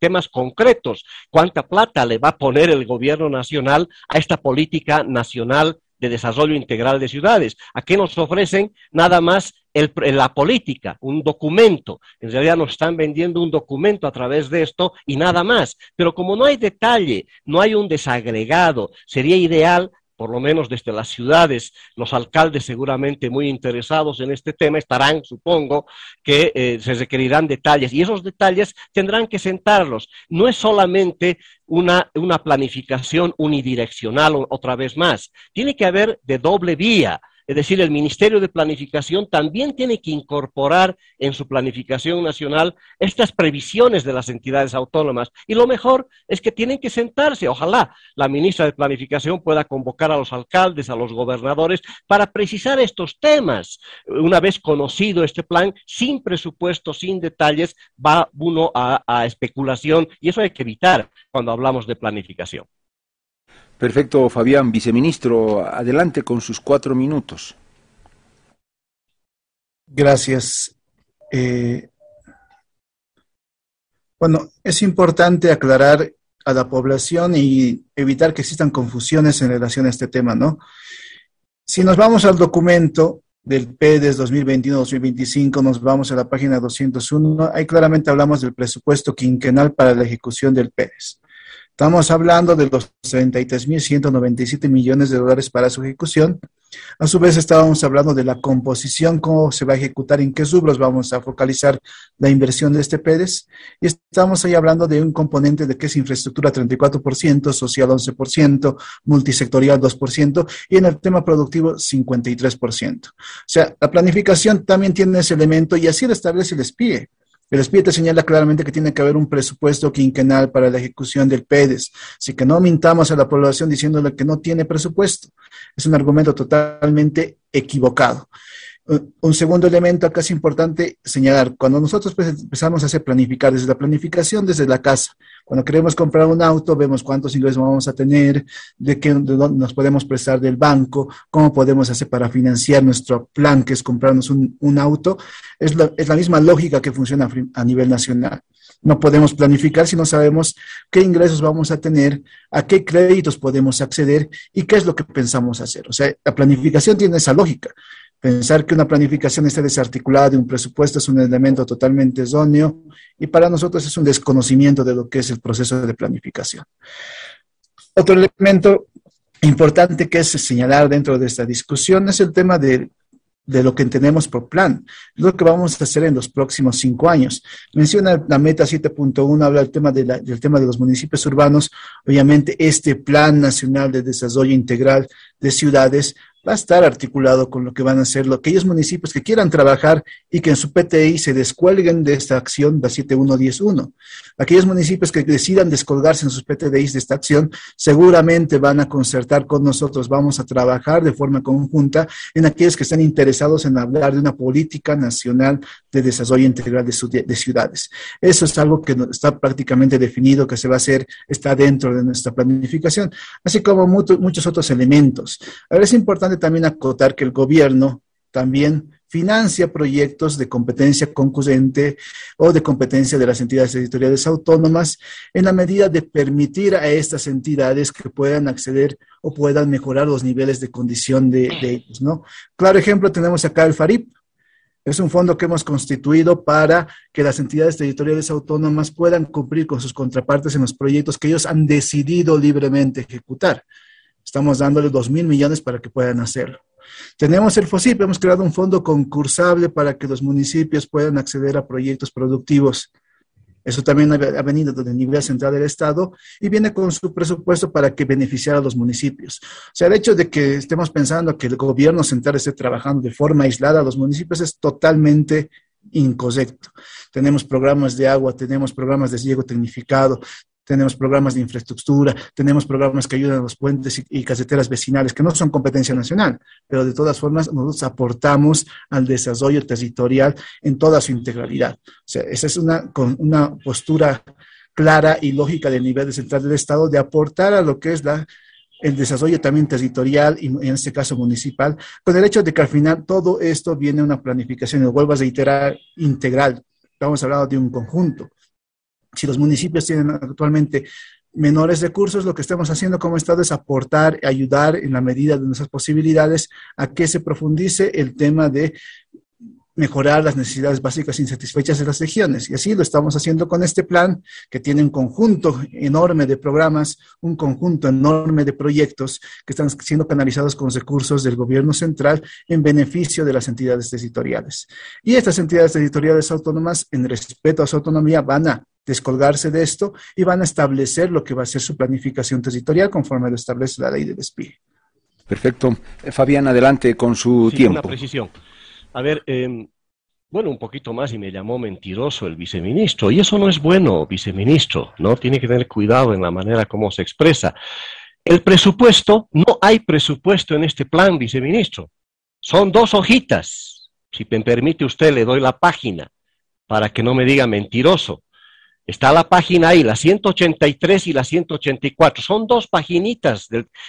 temas concretos. ¿Cuánta plata le va a poner el gobierno nacional a esta política nacional de desarrollo integral de ciudades? ¿A qué nos ofrecen nada más la política, un documento? En realidad nos están vendiendo un documento a través de esto y nada más. Pero como no hay detalle, no hay un desagregado, sería ideal por lo menos desde las ciudades, los alcaldes seguramente muy interesados en este tema estarán, supongo, que eh, se requerirán detalles y esos detalles tendrán que sentarlos. No es solamente una, una planificación unidireccional otra vez más, tiene que haber de doble vía Es decir, el Ministerio de Planificación también tiene que incorporar en su planificación nacional estas previsiones de las entidades autónomas. Y lo mejor es que tienen que sentarse. Ojalá la ministra de Planificación pueda convocar a los alcaldes, a los gobernadores, para precisar estos temas. Una vez conocido este plan, sin presupuesto, sin detalles, va uno a, a especulación y eso hay que evitar cuando hablamos de planificación. Perfecto, Fabián, viceministro, adelante con sus cuatro minutos. Gracias. Eh, bueno, es importante aclarar a la población y evitar que existan confusiones en relación a este tema, ¿no? Si nos vamos al documento del PEDES 2021-2025, nos vamos a la página 201, ahí claramente hablamos del presupuesto quinquenal para la ejecución del PEDES. Estamos hablando de los 33.197 millones de dólares para su ejecución. A su vez, estábamos hablando de la composición, cómo se va a ejecutar, en qué subros vamos a focalizar la inversión de este PEDES. Y estamos ahí hablando de un componente de que es infraestructura 34%, social 11%, multisectorial 2% y en el tema productivo 53%. O sea, la planificación también tiene ese elemento y así lo establece el SPIE. El espíritu señala claramente que tiene que haber un presupuesto quinquenal para la ejecución del PEDES. Así que no mintamos a la población diciéndole que no tiene presupuesto. Es un argumento totalmente equivocado. Un segundo elemento acá es importante señalar, cuando nosotros pues, empezamos a hacer planificar desde la planificación, desde la casa, cuando queremos comprar un auto, vemos cuántos ingresos vamos a tener, de qué dónde nos podemos prestar del banco, cómo podemos hacer para financiar nuestro plan, que es comprarnos un, un auto. Es la, es la misma lógica que funciona a nivel nacional. No podemos planificar si no sabemos qué ingresos vamos a tener, a qué créditos podemos acceder y qué es lo que pensamos hacer. O sea, la planificación tiene esa lógica. Pensar que una planificación esté desarticulada de un presupuesto es un elemento totalmente erróneo y para nosotros es un desconocimiento de lo que es el proceso de planificación. Otro elemento importante que es señalar dentro de esta discusión es el tema de, de lo que entendemos por plan, lo que vamos a hacer en los próximos cinco años. Menciona la meta 7.1, habla del tema, del tema de los municipios urbanos. Obviamente, este Plan Nacional de Desarrollo Integral de Ciudades va a estar articulado con lo que van a hacer aquellos municipios que quieran trabajar y que en su PTI se descuelguen de esta acción, la 7111. Aquellos municipios que decidan descolgarse en sus PTDIs de esta acción, seguramente van a concertar con nosotros, vamos a trabajar de forma conjunta en aquellos que estén interesados en hablar de una política nacional de desarrollo integral de, de ciudades. Eso es algo que está prácticamente definido, que se va a hacer, está dentro de nuestra planificación, así como muchos otros elementos. Ahora es importante también acotar que el gobierno también financia proyectos de competencia concurrente o de competencia de las entidades editoriales autónomas en la medida de permitir a estas entidades que puedan acceder o puedan mejorar los niveles de condición de, ellos, ¿no? Claro ejemplo tenemos acá el FARIP. Es un fondo que hemos constituido para que las entidades editoriales autónomas puedan cumplir con sus contrapartes en los proyectos que ellos han decidido libremente ejecutar. Estamos dándole dos mil millones para que puedan hacerlo. Tenemos el FOSIP, hemos creado un fondo concursable para que los municipios puedan acceder a proyectos productivos. Eso también ha venido desde el nivel central del Estado y viene con su presupuesto para que beneficiara a los municipios. O sea, el hecho de que estemos pensando que el gobierno central esté trabajando de forma aislada a los municipios es totalmente incorrecto. Tenemos programas de agua, tenemos programas de riego tecnificado, tenemos programas de infraestructura, tenemos programas que ayudan a los puentes y, caseteras vecinales, que no son competencia nacional, pero de todas formas nosotros aportamos al desarrollo territorial en toda su integralidad. O sea, esa es una, una postura clara y lógica del nivel central del Estado de aportar a lo que es la, el desarrollo también territorial y en este caso municipal, con el hecho de que al final todo esto viene una planificación, y vuelvo a reiterar, integral. Estamos hablando de un conjunto si los municipios tienen actualmente menores recursos, lo que estamos haciendo como Estado es aportar, ayudar en la medida de nuestras posibilidades a que se profundice el tema de mejorar las necesidades básicas insatisfechas de las regiones. Y así lo estamos haciendo con este plan, que tiene un conjunto enorme de programas, un conjunto enorme de proyectos que están siendo canalizados con recursos del gobierno central en beneficio de las entidades territoriales. Y estas entidades territoriales autónomas, en respeto a su autonomía, van a descolgarse de esto y van a establecer lo que va a ser su planificación territorial conforme lo establece la ley del espíritu. Perfecto. Eh, Fabián, adelante con su Sí, tiempo. Una precisión. A ver, eh, bueno, un poquito más y me llamó mentiroso el viceministro. Y eso no es bueno, viceministro, ¿no? Tiene que tener cuidado en la manera como se expresa. El presupuesto, no hay presupuesto en este plan, viceministro. Son dos hojitas. Si me permite usted, le doy la página para que no me diga mentiroso. Está la página ahí, la 183 y la 184. Son dos paginitas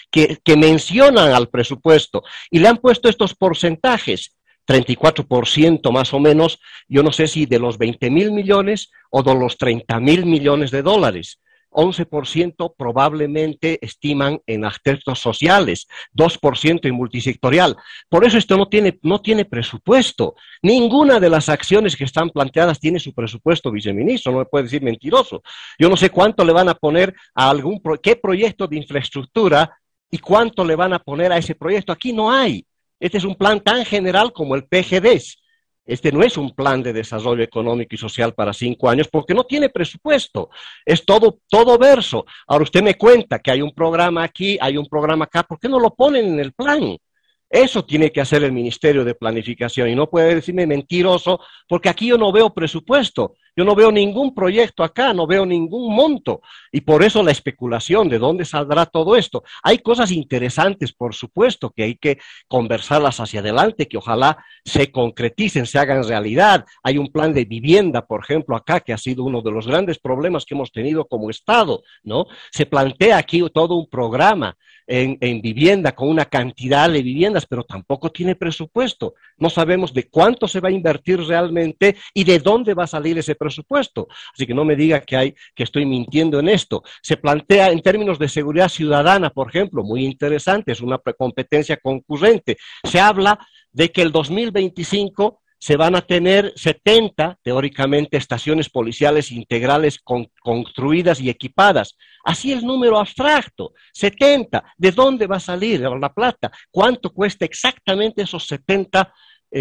que mencionan al presupuesto y le han puesto estos porcentajes. 34% más o menos, yo no sé si de los 20 mil millones o de los 30 mil millones de dólares. 11% probablemente estiman en aspectos sociales, 2% en multisectorial. Por eso esto no tiene, no tiene presupuesto. Ninguna de las acciones que están planteadas tiene su presupuesto, viceministro, no me puede decir mentiroso. Yo no sé cuánto le van a poner a algún, pro- qué proyecto de infraestructura y cuánto le van a poner a ese proyecto. Aquí no hay. Este es un plan tan general como el PGDES. Este no es un plan de desarrollo económico y social para cinco años porque no tiene presupuesto. Es todo, todo verso. Ahora usted me cuenta que hay un programa aquí, hay un programa acá. ¿Por qué no lo ponen en el plan? Eso tiene que hacer el Ministerio de Planificación y no puede decirme mentiroso porque aquí yo no veo presupuesto. Yo no veo ningún proyecto acá, no veo ningún monto. Y por eso la especulación de dónde saldrá todo esto. Hay cosas interesantes, por supuesto, que hay que conversarlas hacia adelante, que ojalá se concreticen, se hagan realidad. Hay un plan de vivienda, por ejemplo, acá, que ha sido uno de los grandes problemas que hemos tenido como Estado, ¿no? Se plantea aquí todo un programa en, en vivienda con una cantidad de viviendas, pero tampoco tiene presupuesto. No sabemos de cuánto se va a invertir realmente y de dónde va a salir ese presupuesto. Así que no me diga que, hay, que estoy mintiendo en esto. Se plantea en términos de seguridad ciudadana, por ejemplo, muy interesante, es una competencia concurrente. Se habla de que el 2025 se van a tener 70, teóricamente, estaciones policiales integrales con, construidas y equipadas. Así el número abstracto, 70. ¿De dónde va a salir la plata? ¿Cuánto cuesta exactamente esos 70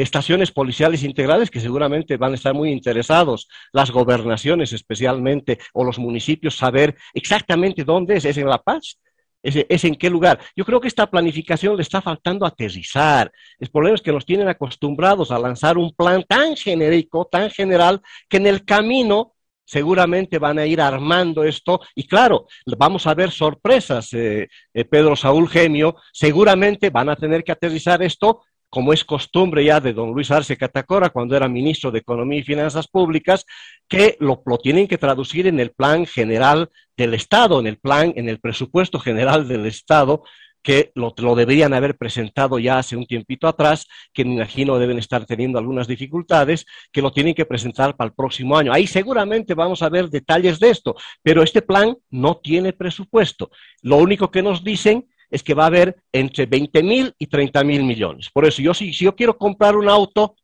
estaciones policiales integrales que seguramente van a estar muy interesados, las gobernaciones especialmente, o los municipios, saber exactamente dónde es, es en La Paz, es, es, en qué lugar. Yo creo que esta planificación le está faltando aterrizar. El problema es que nos tienen acostumbrados a lanzar un plan tan genérico, tan general, que en el camino seguramente van a ir armando esto y claro, vamos a ver sorpresas, eh, eh, Pedro Saúl Gemio, seguramente van a tener que aterrizar esto como es costumbre ya de don Luis Arce Catacora cuando era ministro de Economía y Finanzas Públicas, que lo, tienen que traducir en el plan general del Estado, en el plan, en el presupuesto general del Estado, que lo, lo, deberían haber presentado ya hace un tiempito atrás, que me imagino deben estar teniendo algunas dificultades, que lo tienen que presentar para el próximo año. Ahí seguramente vamos a ver detalles de esto, pero este plan no tiene presupuesto. Lo único que nos dicen es que va a haber entre 20 mil y 30 mil millones. Por eso, yo si, yo quiero comprar un auto,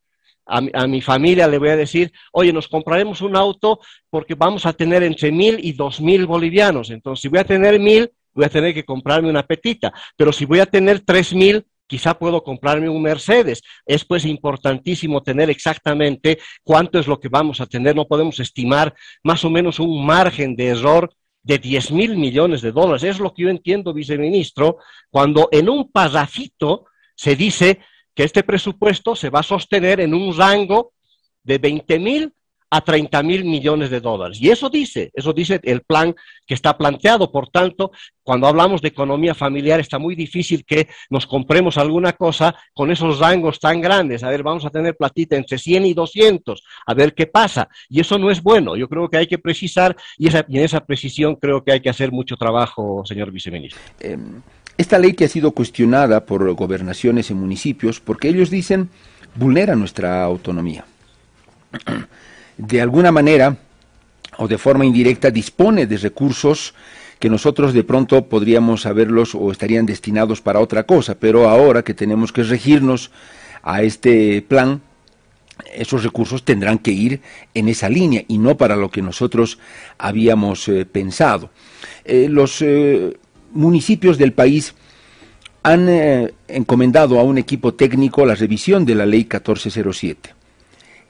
a mi, a mi, familia le voy a decir, oye, nos compraremos un auto porque vamos a tener entre mil y dos mil bolivianos. Entonces, si voy a tener mil, voy a tener que comprarme una petita. Pero si voy a tener tres mil, quizá puedo comprarme un Mercedes. Es pues importantísimo tener exactamente cuánto es lo que vamos a tener. No podemos estimar más o menos un margen de error de 10 mil millones de dólares. Es lo que yo entiendo, viceministro, cuando en un parrafito se dice que este presupuesto se va a sostener en un rango de 20 mil a 30 mil millones de dólares. Y eso dice, eso dice el plan que está planteado. Por tanto, cuando hablamos de economía familiar, está muy difícil que nos compremos alguna cosa con esos rangos tan grandes. A ver, vamos a tener platita entre 100 y 200, a ver qué pasa. Y eso no es bueno. Yo creo que hay que precisar y, en esa precisión creo que hay que hacer mucho trabajo, señor viceministro. Eh, esta ley que ha sido cuestionada por gobernaciones y municipios, porque ellos dicen, vulnera nuestra autonomía de alguna manera o de forma indirecta dispone de recursos que nosotros de pronto podríamos saberlos o estarían destinados para otra cosa, pero ahora que tenemos que regirnos a este plan, esos recursos tendrán que ir en esa línea y no para lo que nosotros habíamos eh, pensado. Eh, los eh, municipios del país han encomendado a un equipo técnico la revisión de la ley 1407.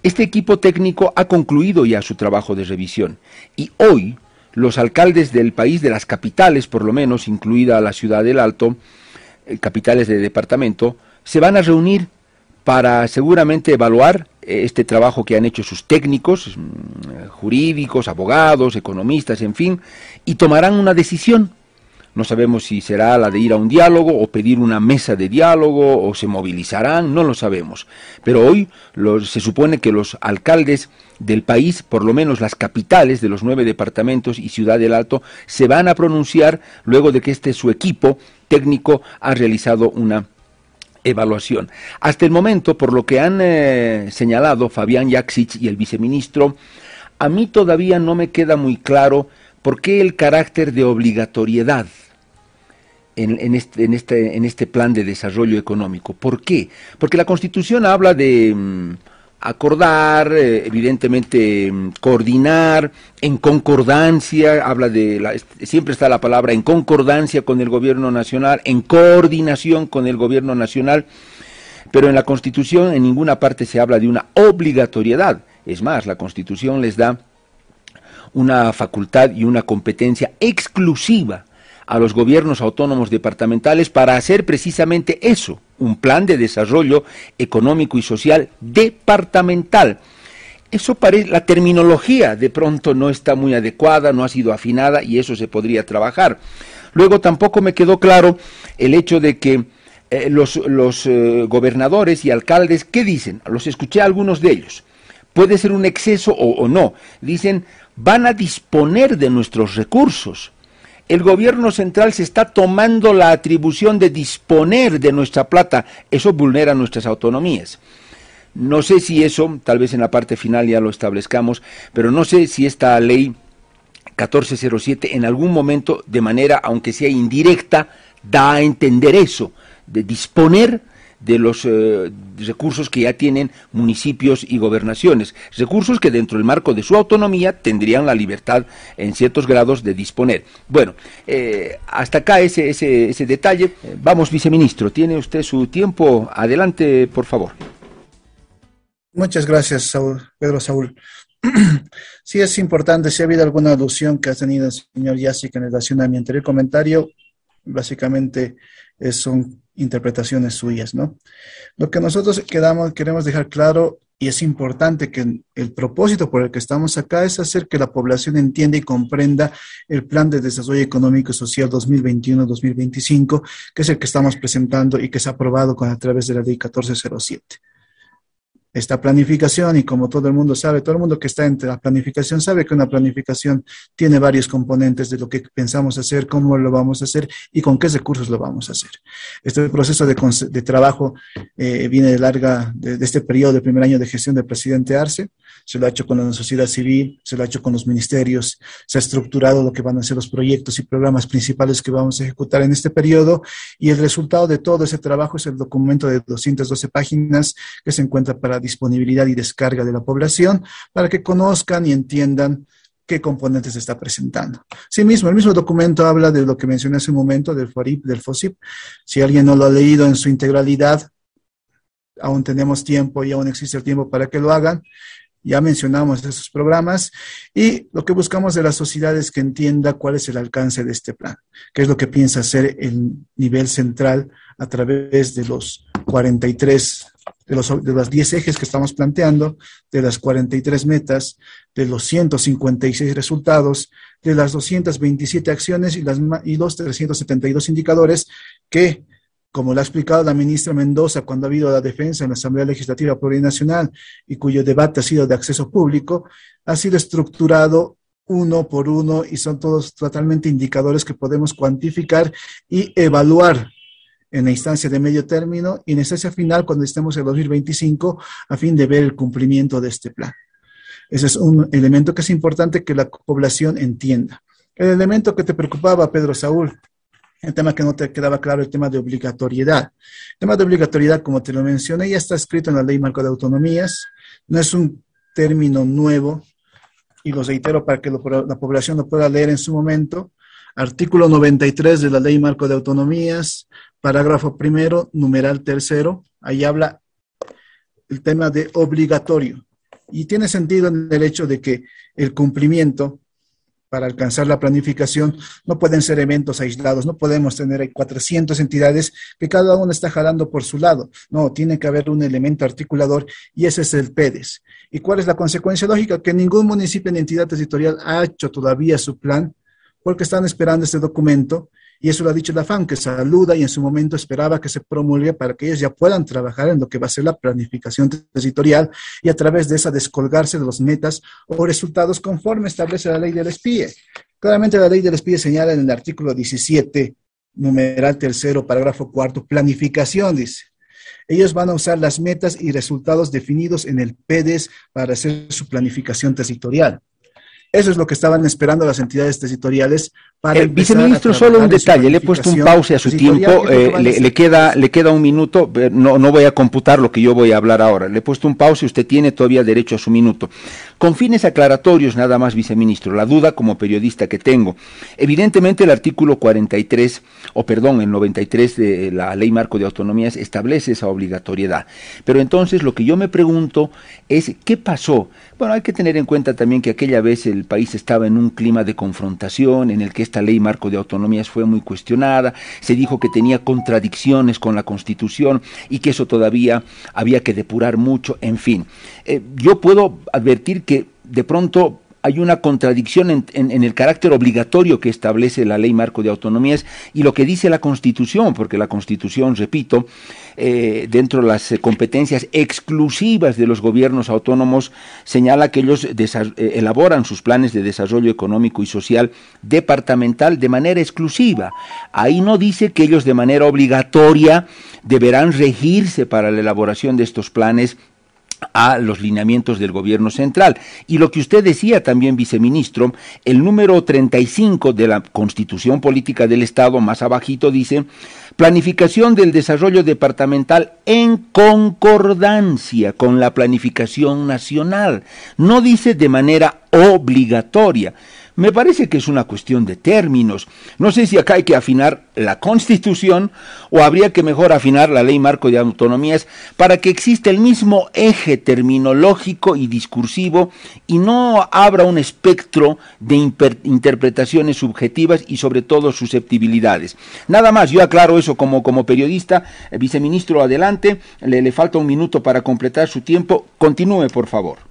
Este equipo técnico ha concluido ya su trabajo de revisión y hoy los alcaldes del país, de las capitales por lo menos, incluida la ciudad del Alto, eh, capitales de departamento, se van a reunir para seguramente evaluar eh, este trabajo que han hecho sus técnicos, mm, jurídicos, abogados, economistas, en fin, y tomarán una decisión. No sabemos si será la de ir a un diálogo o pedir una mesa de diálogo o se movilizarán, no lo sabemos. Pero hoy se supone que los alcaldes del país, por lo menos las capitales de los nueve departamentos y Ciudad del Alto, se van a pronunciar luego de que este su equipo técnico ha realizado una evaluación. Hasta el momento, por lo que han eh, señalado Fabián Yaksic y el viceministro, a mí todavía no me queda muy claro por qué el carácter de obligatoriedad en, este, este, este plan de desarrollo económico. ¿Por qué? Porque la Constitución habla de mm, acordar, eh, evidentemente mm, coordinar, en concordancia, habla de, siempre está la palabra en concordancia con el gobierno nacional, en coordinación con el gobierno nacional, pero en la Constitución en ninguna parte se habla de una obligatoriedad. Es más, la Constitución les da una facultad y una competencia exclusiva a los gobiernos autónomos departamentales para hacer precisamente eso, un plan de desarrollo económico y social departamental. Eso parece, la terminología de pronto no está muy adecuada, no ha sido afinada y eso se podría trabajar. Luego tampoco me quedó claro el hecho de que eh, los, eh, gobernadores y alcaldes, ¿qué dicen? Los escuché a algunos de ellos. Puede ser un exceso o no. Dicen, van a disponer de nuestros recursos el gobierno central se está tomando la atribución de disponer de nuestra plata. Eso vulnera nuestras autonomías. No sé si eso, tal vez en la parte final ya lo establezcamos, pero no sé si esta ley 1407 en algún momento, de manera, aunque sea indirecta, da a entender eso, de disponer de los eh, recursos que ya tienen municipios y gobernaciones, recursos que dentro del marco de su autonomía tendrían la libertad en ciertos grados de disponer. Bueno, eh, hasta acá ese, ese, ese detalle. Vamos, viceministro, tiene usted su tiempo. Adelante, por favor. Muchas gracias, Pedro Saúl. sí es importante, si ha habido alguna alusión que ha tenido el señor Yassic en relación a mi anterior comentario, básicamente son interpretaciones suyas, ¿no? Lo que nosotros quedamos, queremos dejar claro y es importante que el propósito por el que estamos acá es hacer que la población entienda y comprenda el Plan de Desarrollo Económico y Social 2021-2025, que es el que estamos presentando y que se ha aprobado con, a través de la Ley 1407 esta planificación y como todo el mundo sabe, todo el mundo que está entre la planificación sabe que una planificación tiene varios componentes de lo que pensamos hacer, cómo lo vamos a hacer y con qué recursos lo vamos a hacer. Este proceso de, de trabajo eh, viene de larga, de, de, este periodo de primer año de gestión del presidente Arce, se lo ha hecho con la sociedad civil, se lo ha hecho con los ministerios, se ha estructurado lo que van a ser los proyectos y programas principales que vamos a ejecutar en este periodo y el resultado de todo ese trabajo es el documento de 212 páginas que se encuentra para disponibilidad y descarga de la población para que conozcan y entiendan qué componentes está presentando. Sí mismo, el mismo documento habla de lo que mencioné hace un momento del FORIP, del FOSIP. Si alguien no lo ha leído en su integralidad, aún tenemos tiempo y aún existe el tiempo para que lo hagan. Ya mencionamos esos programas y lo que buscamos de la sociedad es que entienda cuál es el alcance de este plan, qué es lo que piensa hacer el nivel central a través de los 43, de los, de los 10 ejes que estamos planteando, de las 43 metas, de los 156 resultados, de las 227 acciones y, las, y los 372 indicadores que como lo ha explicado la ministra Mendoza cuando ha habido la defensa en la Asamblea Legislativa Plurinacional y cuyo debate ha sido de acceso público, ha sido estructurado uno por uno y son todos totalmente indicadores que podemos cuantificar y evaluar en la instancia de medio término y en la instancia final cuando estemos en 2025 a fin de ver el cumplimiento de este plan. Ese es un elemento que es importante que la población entienda. El elemento que te preocupaba, Pedro Saúl, el tema que no te quedaba claro, el tema de obligatoriedad. El tema de obligatoriedad, como te lo mencioné, ya está escrito en la Ley Marco de Autonomías, no es un término nuevo, y lo reitero para que la población lo pueda leer en su momento. Artículo 93 de la Ley Marco de Autonomías, parágrafo primero, numeral tercero, ahí habla el tema de obligatorio. Y tiene sentido en el hecho de que el cumplimiento para alcanzar la planificación no pueden ser eventos aislados, no podemos tener 400 entidades que cada una está jalando por su lado. No, tiene que haber un elemento articulador y ese es el PEDES. ¿Y cuál es la consecuencia lógica? Que ningún municipio ni entidad territorial ha hecho todavía su plan porque están esperando este documento y eso lo ha dicho la FAM, que saluda y en su momento esperaba que se promulgue para que ellos ya puedan trabajar en lo que va a ser la planificación territorial y a través de esa descolgarse de los metas o resultados conforme establece la ley del espíe. Claramente la ley del espíe señala en el artículo 17, numeral tercero, parágrafo cuarto, planificación, dice. Ellos van a usar las metas y resultados definidos en el PEDES para hacer su planificación territorial. Eso es lo que estaban esperando las entidades territoriales para el viceministro, solo un detalle, le he puesto un pause a su tiempo, eh, le, queda, le queda un minuto, eh, no, no voy a computar lo que yo voy a hablar ahora, le he puesto un pause, usted tiene todavía derecho a su minuto. Con fines aclaratorios nada más, viceministro, la duda como periodista que tengo. Evidentemente el artículo 43, o perdón, el 93 de la Ley Marco de Autonomías establece esa obligatoriedad. Pero entonces lo que yo me pregunto es, ¿qué pasó? Bueno, hay que tener en cuenta también que aquella vez el país estaba en un clima de confrontación en el que esta ley marco de autonomías fue muy cuestionada, se dijo que tenía contradicciones con la Constitución y que eso todavía había que depurar mucho, en fin. Eh, yo puedo advertir que de pronto hay una contradicción en, el carácter obligatorio que establece la ley marco de autonomías y lo que dice la Constitución, porque la Constitución, repito, eh, dentro de las competencias exclusivas de los gobiernos autónomos, señala que ellos eh, elaboran sus planes de desarrollo económico y social departamental de manera exclusiva. Ahí no dice que ellos de manera obligatoria deberán regirse para la elaboración de estos planes a los lineamientos del gobierno central. Y lo que usted decía también, viceministro, el número 35 de la Constitución Política del Estado, más abajito, dice, planificación del desarrollo departamental en concordancia con la planificación nacional. No dice de manera obligatoria. Me parece que es una cuestión de términos. No sé si acá hay que afinar la Constitución o habría que mejor afinar la ley marco de autonomías para que exista el mismo eje terminológico y discursivo y no abra un espectro de interpretaciones subjetivas y sobre todo susceptibilidades. Nada más, yo aclaro eso como, como periodista. viceministro, adelante. Le falta un minuto para completar su tiempo. Continúe, por favor.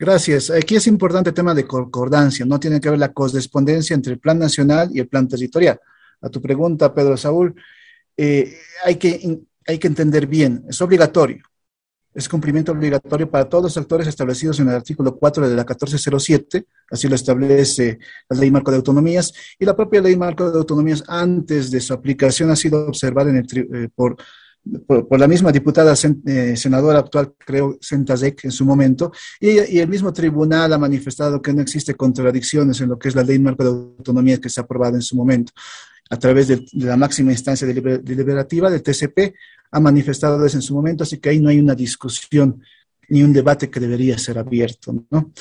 Gracias. Aquí es importante el tema de concordancia, no tiene que ver la correspondencia entre el plan nacional y el plan territorial. A tu pregunta, Pedro Saúl, eh, hay, que, hay que entender bien, es obligatorio, es cumplimiento obligatorio para todos los actores establecidos en el artículo 4 de la 1407, así lo establece la Ley Marco de Autonomías, y la propia Ley Marco de Autonomías antes de su aplicación ha sido observada en el, eh, por por, la misma diputada eh, senadora actual, creo, Sentazek en su momento, y, el mismo tribunal ha manifestado que no existe contradicciones en lo que es la ley marco de autonomía que se ha aprobado en su momento. A través de, la máxima instancia deliberativa del TCP, ha manifestado eso en su momento, así que ahí no hay una discusión ni un debate que debería ser abierto, ¿no?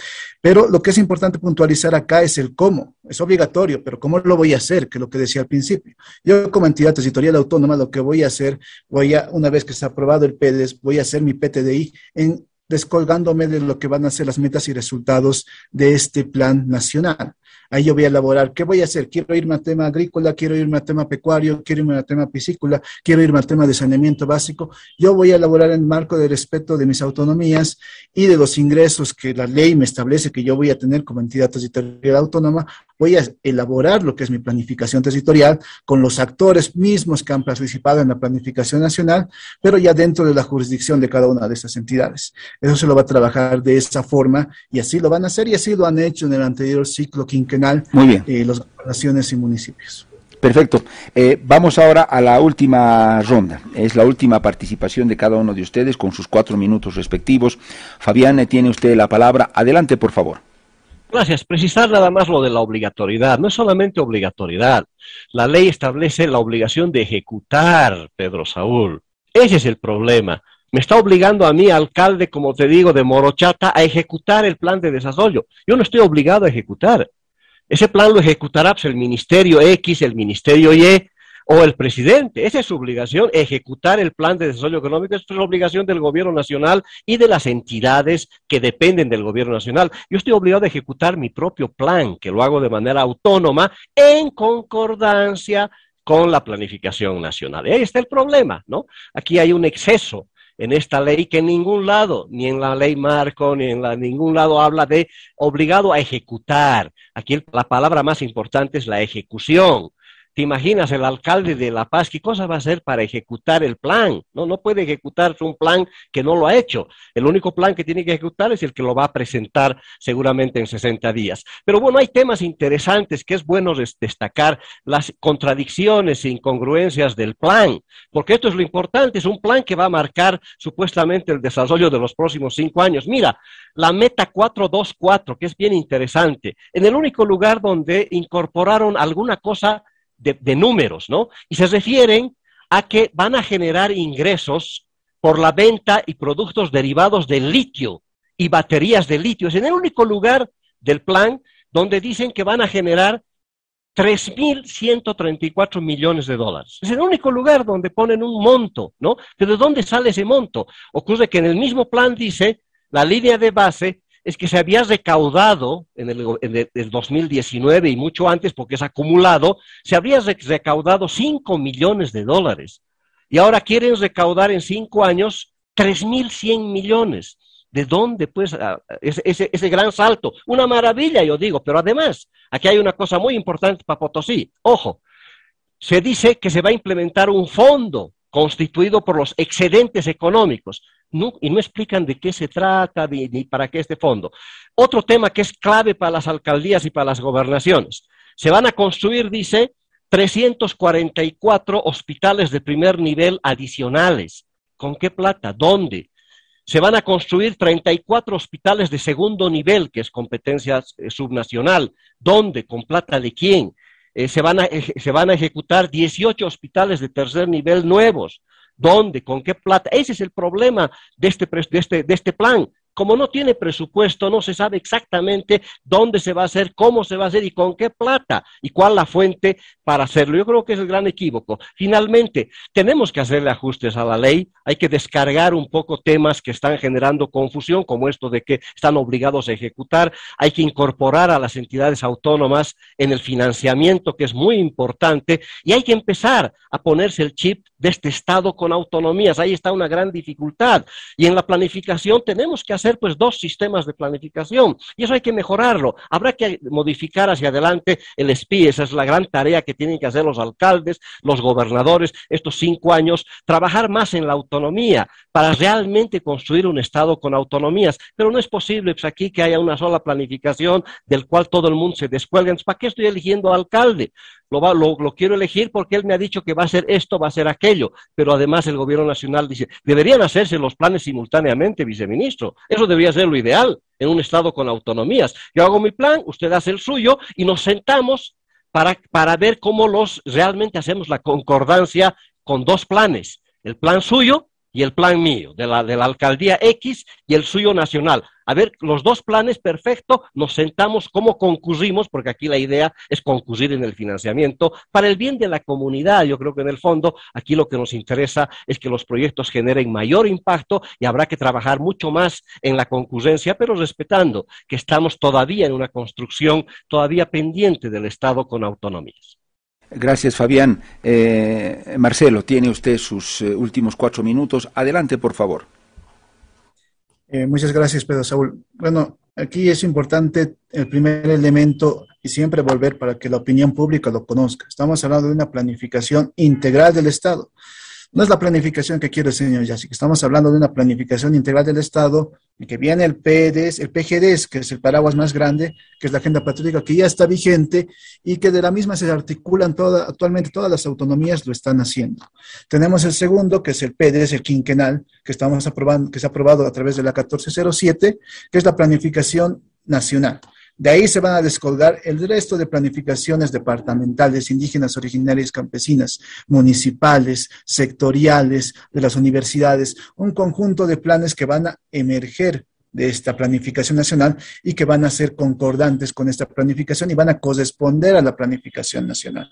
Pero lo que es importante puntualizar acá es el cómo. Es obligatorio, pero ¿cómo lo voy a hacer? Que es lo que decía al principio. Yo como entidad territorial autónoma lo que voy a hacer, voy a, una vez que se ha aprobado el PEDES, voy a hacer mi PTDI en descolgándome de lo que van a ser las metas y resultados de este plan nacional. Ahí yo voy a elaborar, ¿qué voy a hacer? Quiero irme al tema agrícola, quiero irme al tema pecuario, quiero irme al tema piscícola, quiero irme al tema de saneamiento básico. Yo voy a elaborar en marco de respeto de mis autonomías y de los ingresos que la ley me establece que yo voy a tener como entidad territorial autónoma, voy a elaborar lo que es mi planificación territorial con los actores mismos que han participado en la planificación nacional, pero ya dentro de la jurisdicción de cada una de estas entidades. Eso se lo va a trabajar de esa forma y así lo van a hacer y así lo han hecho en el anterior ciclo quinquenal Muy bien. Eh, las naciones y municipios. Perfecto. Eh, vamos ahora a la última ronda. Es la última participación de cada uno de ustedes con sus cuatro minutos respectivos. Fabián, tiene usted la palabra. Adelante, por favor. Gracias. Precisar nada más lo de la obligatoriedad. No es solamente obligatoriedad. La ley establece la obligación de ejecutar, Pedro Saúl. Ese es el problema. Me está obligando a mí, alcalde, como te digo, de Morochata, a ejecutar el plan de desarrollo. Yo no estoy obligado a ejecutar. Ese plan lo ejecutará pues, el Ministerio X, el Ministerio Y, o el presidente. Esa es su obligación, ejecutar el plan de desarrollo económico, es la obligación del gobierno nacional y de las entidades que dependen del gobierno nacional. Yo estoy obligado a ejecutar mi propio plan, que lo hago de manera autónoma, en concordancia con la planificación nacional. Y ahí está el problema, ¿no? Aquí hay un exceso en esta ley que en ningún lado, ni en la ley marco, ni en ningún lado habla de obligado a ejecutar. Aquí la palabra más importante es la ejecución. ¿Te imaginas el alcalde de La Paz qué cosa va a hacer para ejecutar el plan? No, no puede ejecutar un plan que no lo ha hecho. El único plan que tiene que ejecutar es el que lo va a presentar seguramente en 60 días. Pero bueno, hay temas interesantes que es bueno destacar las contradicciones e incongruencias del plan, porque esto es lo importante, es un plan que va a marcar supuestamente el desarrollo de los próximos cinco años. Mira, la meta 424, que es bien interesante, en el único lugar donde incorporaron alguna cosa de, números, ¿no? Y se refieren a que van a generar ingresos por la venta y productos derivados del litio y baterías de litio. Es en el único lugar del plan donde dicen que van a generar 3.134 millones de dólares. Es el único lugar donde ponen un monto, ¿no? ¿Pero de dónde sale ese monto? Ocurre que en el mismo plan dice, la línea de base es que se había recaudado en el, 2019 y mucho antes, porque es acumulado, se habría recaudado 5 millones de dólares. Y ahora quieren recaudar en 5 años 3.100 millones. ¿De dónde, pues, ah, ese, ese, gran salto? Una maravilla, yo digo, pero además, aquí hay una cosa muy importante para Potosí. Ojo, se dice que se va a implementar un fondo constituido por los excedentes económicos y no explican de qué se trata ni, para qué este fondo. Otro tema que es clave para las alcaldías y para las gobernaciones. Se van a construir, dice, 344 hospitales de primer nivel adicionales. ¿Con qué plata? ¿Dónde? Se van a construir 34 hospitales de segundo nivel, que es competencia eh, subnacional. ¿Dónde? ¿Con plata de quién? Eh, se, van a, se van a ejecutar 18 hospitales de tercer nivel nuevos. ¿Dónde? ¿Con qué plata? Ese es el problema de este, de este, de este plan. Como no tiene presupuesto, no se sabe exactamente dónde se va a hacer, cómo se va a hacer y con qué plata y cuál la fuente para hacerlo. Yo creo que es el gran equívoco. Finalmente, tenemos que hacerle ajustes a la ley, hay que descargar un poco temas que están generando confusión, como esto de que están obligados a ejecutar, hay que incorporar a las entidades autónomas en el financiamiento, que es muy importante, y hay que empezar a ponerse el chip de este Estado con autonomías. Ahí está una gran dificultad. Y en la planificación tenemos que hacer pues dos sistemas de planificación y eso hay que mejorarlo. Habrá que modificar hacia adelante el SPI, esa es la gran tarea que tienen que hacer los alcaldes, los gobernadores estos cinco años, trabajar más en la autonomía para realmente construir un Estado con autonomías. Pero no es posible pues, aquí que haya una sola planificación del cual todo el mundo se descuelga. ¿para qué estoy eligiendo alcalde? Lo, lo, quiero elegir porque él me ha dicho que va a ser esto, va a ser aquello, pero además el gobierno nacional dice, deberían hacerse los planes simultáneamente, viceministro. Eso debería ser lo ideal en un Estado con autonomías. Yo hago mi plan, usted hace el suyo y nos sentamos para, para ver cómo los realmente hacemos la concordancia con dos planes. El plan suyo y el plan mío, de la, de la alcaldía X y el suyo nacional. A ver, los dos planes, perfecto, nos sentamos cómo concurrimos, porque aquí la idea es concurrir en el financiamiento para el bien de la comunidad. Yo creo que en el fondo aquí lo que nos interesa es que los proyectos generen mayor impacto y habrá que trabajar mucho más en la concurrencia, pero respetando que estamos todavía en una construcción todavía pendiente del Estado con autonomías. Gracias, Fabián. Eh, Marcelo, tiene usted sus eh, últimos cuatro minutos. Adelante, por favor. Eh, muchas gracias, Pedro Saúl. Bueno, aquí es importante el primer elemento y siempre volver para que la opinión pública lo conozca. Estamos hablando de una planificación integral del Estado. No es la planificación que quiere el señor que estamos hablando de una planificación integral del Estado, que viene el PDS, el PGDS, que es el paraguas más grande, que es la agenda patriótica, que ya está vigente y que de la misma se articulan toda, actualmente todas las autonomías lo están haciendo. Tenemos el segundo, que es el PDS, el quinquenal, que estamos aprobando, que se ha aprobado a través de la 1407, que es la planificación nacional. De ahí se van a descolgar el resto de planificaciones departamentales, indígenas, originarias, campesinas, municipales, sectoriales, de las universidades, un conjunto de planes que van a emerger de esta planificación nacional y que van a ser concordantes con esta planificación y van a corresponder a la planificación nacional.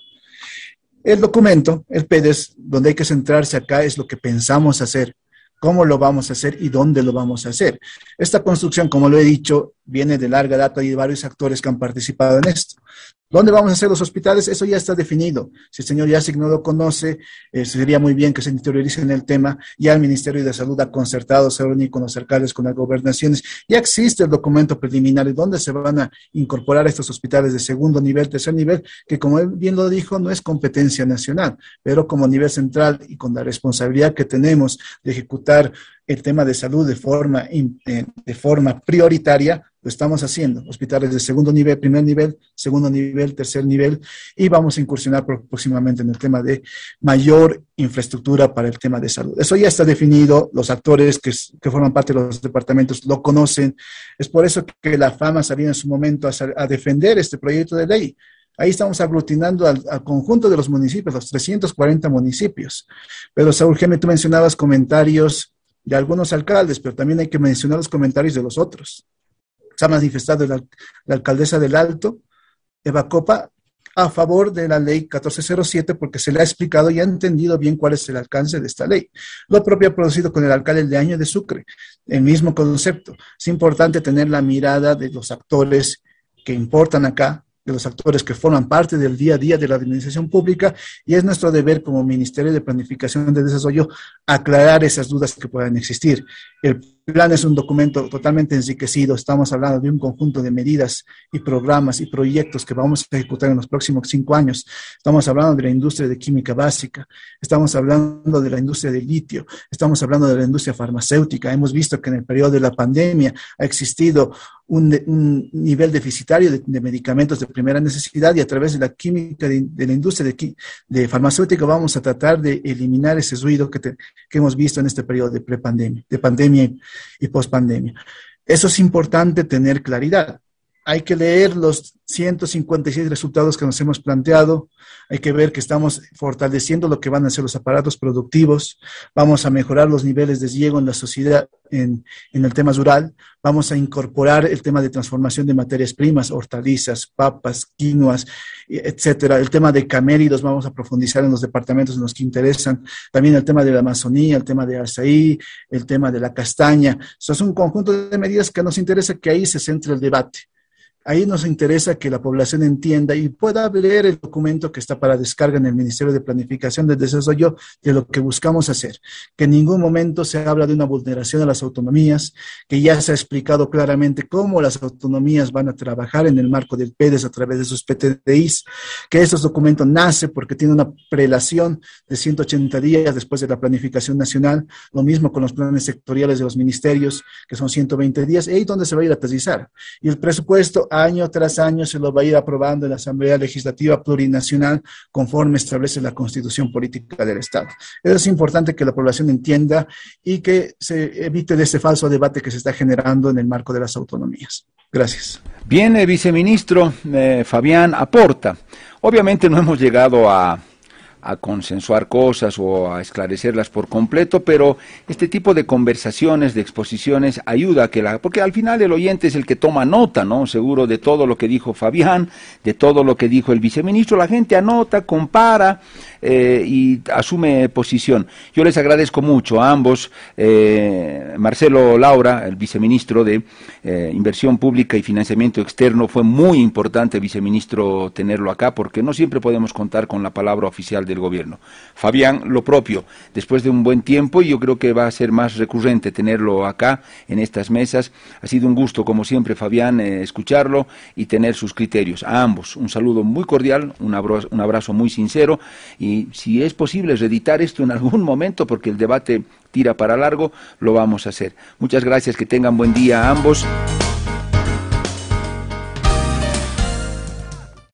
El documento, el PEDES, donde hay que centrarse acá es lo que pensamos hacer, cómo lo vamos a hacer y dónde lo vamos a hacer. Esta construcción, como lo he dicho, viene de larga data y de varios actores que han participado en esto. ¿Dónde vamos a hacer los hospitales? Eso ya está definido. Si el señor Yasik no lo conoce, eh, sería muy bien que se interiorice en el tema. Ya el Ministerio de Salud ha concertado, se reúne con los alcaldes, con las gobernaciones. Ya existe el documento preliminar de dónde se van a incorporar estos hospitales de segundo nivel, tercer nivel, que como él bien lo dijo, no es competencia nacional, pero como nivel central y con la responsabilidad que tenemos de ejecutar el tema de salud de forma, eh, de forma prioritaria, lo estamos haciendo. Hospitales de segundo nivel, primer nivel, segundo nivel, tercer nivel, y vamos a incursionar próximamente en el tema de mayor infraestructura para el tema de salud. Eso ya está definido, los actores que, forman parte de los departamentos lo conocen. Es por eso que la fama salía en su momento a, defender este proyecto de ley. Ahí estamos aglutinando al, al, conjunto de los municipios, los 340 municipios. Pero Saúl Geme, tú mencionabas comentarios de algunos alcaldes, pero también hay que mencionar los comentarios de los otros. Se ha manifestado la, alcaldesa del Alto, Eva Copa, a favor de la ley 1407 porque se le ha explicado y ha entendido bien cuál es el alcance de esta ley. Lo propio ha producido con el alcalde de año de Sucre, el mismo concepto. Es importante tener la mirada de los actores que importan acá, de los actores que forman parte del día a día de la administración pública y es nuestro deber como Ministerio de Planificación de Desarrollo aclarar esas dudas que puedan existir. El plan es un documento totalmente enriquecido. Estamos hablando de un conjunto de medidas y programas y proyectos que vamos a ejecutar en los próximos cinco años. Estamos hablando de la industria de química básica, estamos hablando de la industria del litio, estamos hablando de la industria farmacéutica. Hemos visto que en el periodo de la pandemia ha existido un, nivel deficitario de, medicamentos de primera necesidad y a través de la química de, la industria de, de, farmacéutica vamos a tratar de eliminar ese ruido que, te, que hemos visto en este periodo de prepandemia, de pandemia y, y pospandemia. Eso es importante tener claridad. Hay que leer los 156 resultados que nos hemos planteado. Hay que ver que estamos fortaleciendo lo que van a ser los aparatos productivos. Vamos a mejorar los niveles de riego en la sociedad en, el tema rural. Vamos a incorporar el tema de transformación de materias primas, hortalizas, papas, quinoas, etcétera. El tema de caméridos vamos a profundizar en los departamentos en los que interesan. También el tema de la Amazonía, el tema de Arsaí, el tema de la castaña. Eso es un conjunto de medidas que nos interesa que ahí se centre el debate. Ahí nos interesa que la población entienda y pueda leer el documento que está para descarga en el Ministerio de Planificación del Desarrollo de lo que buscamos hacer. Que en ningún momento se habla de una vulneración a las autonomías, que ya se ha explicado claramente cómo las autonomías van a trabajar en el marco del PEDES a través de sus PTDIs, que estos documentos nace porque tiene una prelación de 180 días después de la planificación nacional, lo mismo con los planes sectoriales de los ministerios, que son 120 días, y ahí donde se va a ir a aterrizar. Y el presupuesto año tras año se lo va a ir aprobando en la Asamblea Legislativa Plurinacional conforme establece la Constitución Política del Estado. Eso es importante que la población entienda y que se evite de ese falso debate que se está generando en el marco de las autonomías. Gracias. Bien, viceministro eh, Fabián Aporta. Obviamente no hemos llegado a a consensuar cosas o a esclarecerlas por completo, pero este tipo de conversaciones, de exposiciones, ayuda a que la, porque al final el oyente es el que toma nota, ¿no? Seguro de todo lo que dijo Fabián, de todo lo que dijo el viceministro, la gente anota, compara eh, y asume posición. Yo les agradezco mucho a ambos, eh, Marcelo Laura, el viceministro de eh, Inversión Pública y Financiamiento Externo, fue muy importante, viceministro, tenerlo acá, porque no siempre podemos contar con la palabra oficial del gobierno. Fabián, lo propio, después de un buen tiempo, y yo creo que va a ser más recurrente tenerlo acá, en estas mesas. Ha sido un gusto, como siempre, Fabián, eh, escucharlo y tener sus criterios. A ambos, un saludo muy cordial, un abrazo, un abrazo muy sincero, y si es posible reeditar esto en algún momento, porque el debate tira para largo, lo vamos a hacer. Muchas gracias, que tengan buen día a ambos.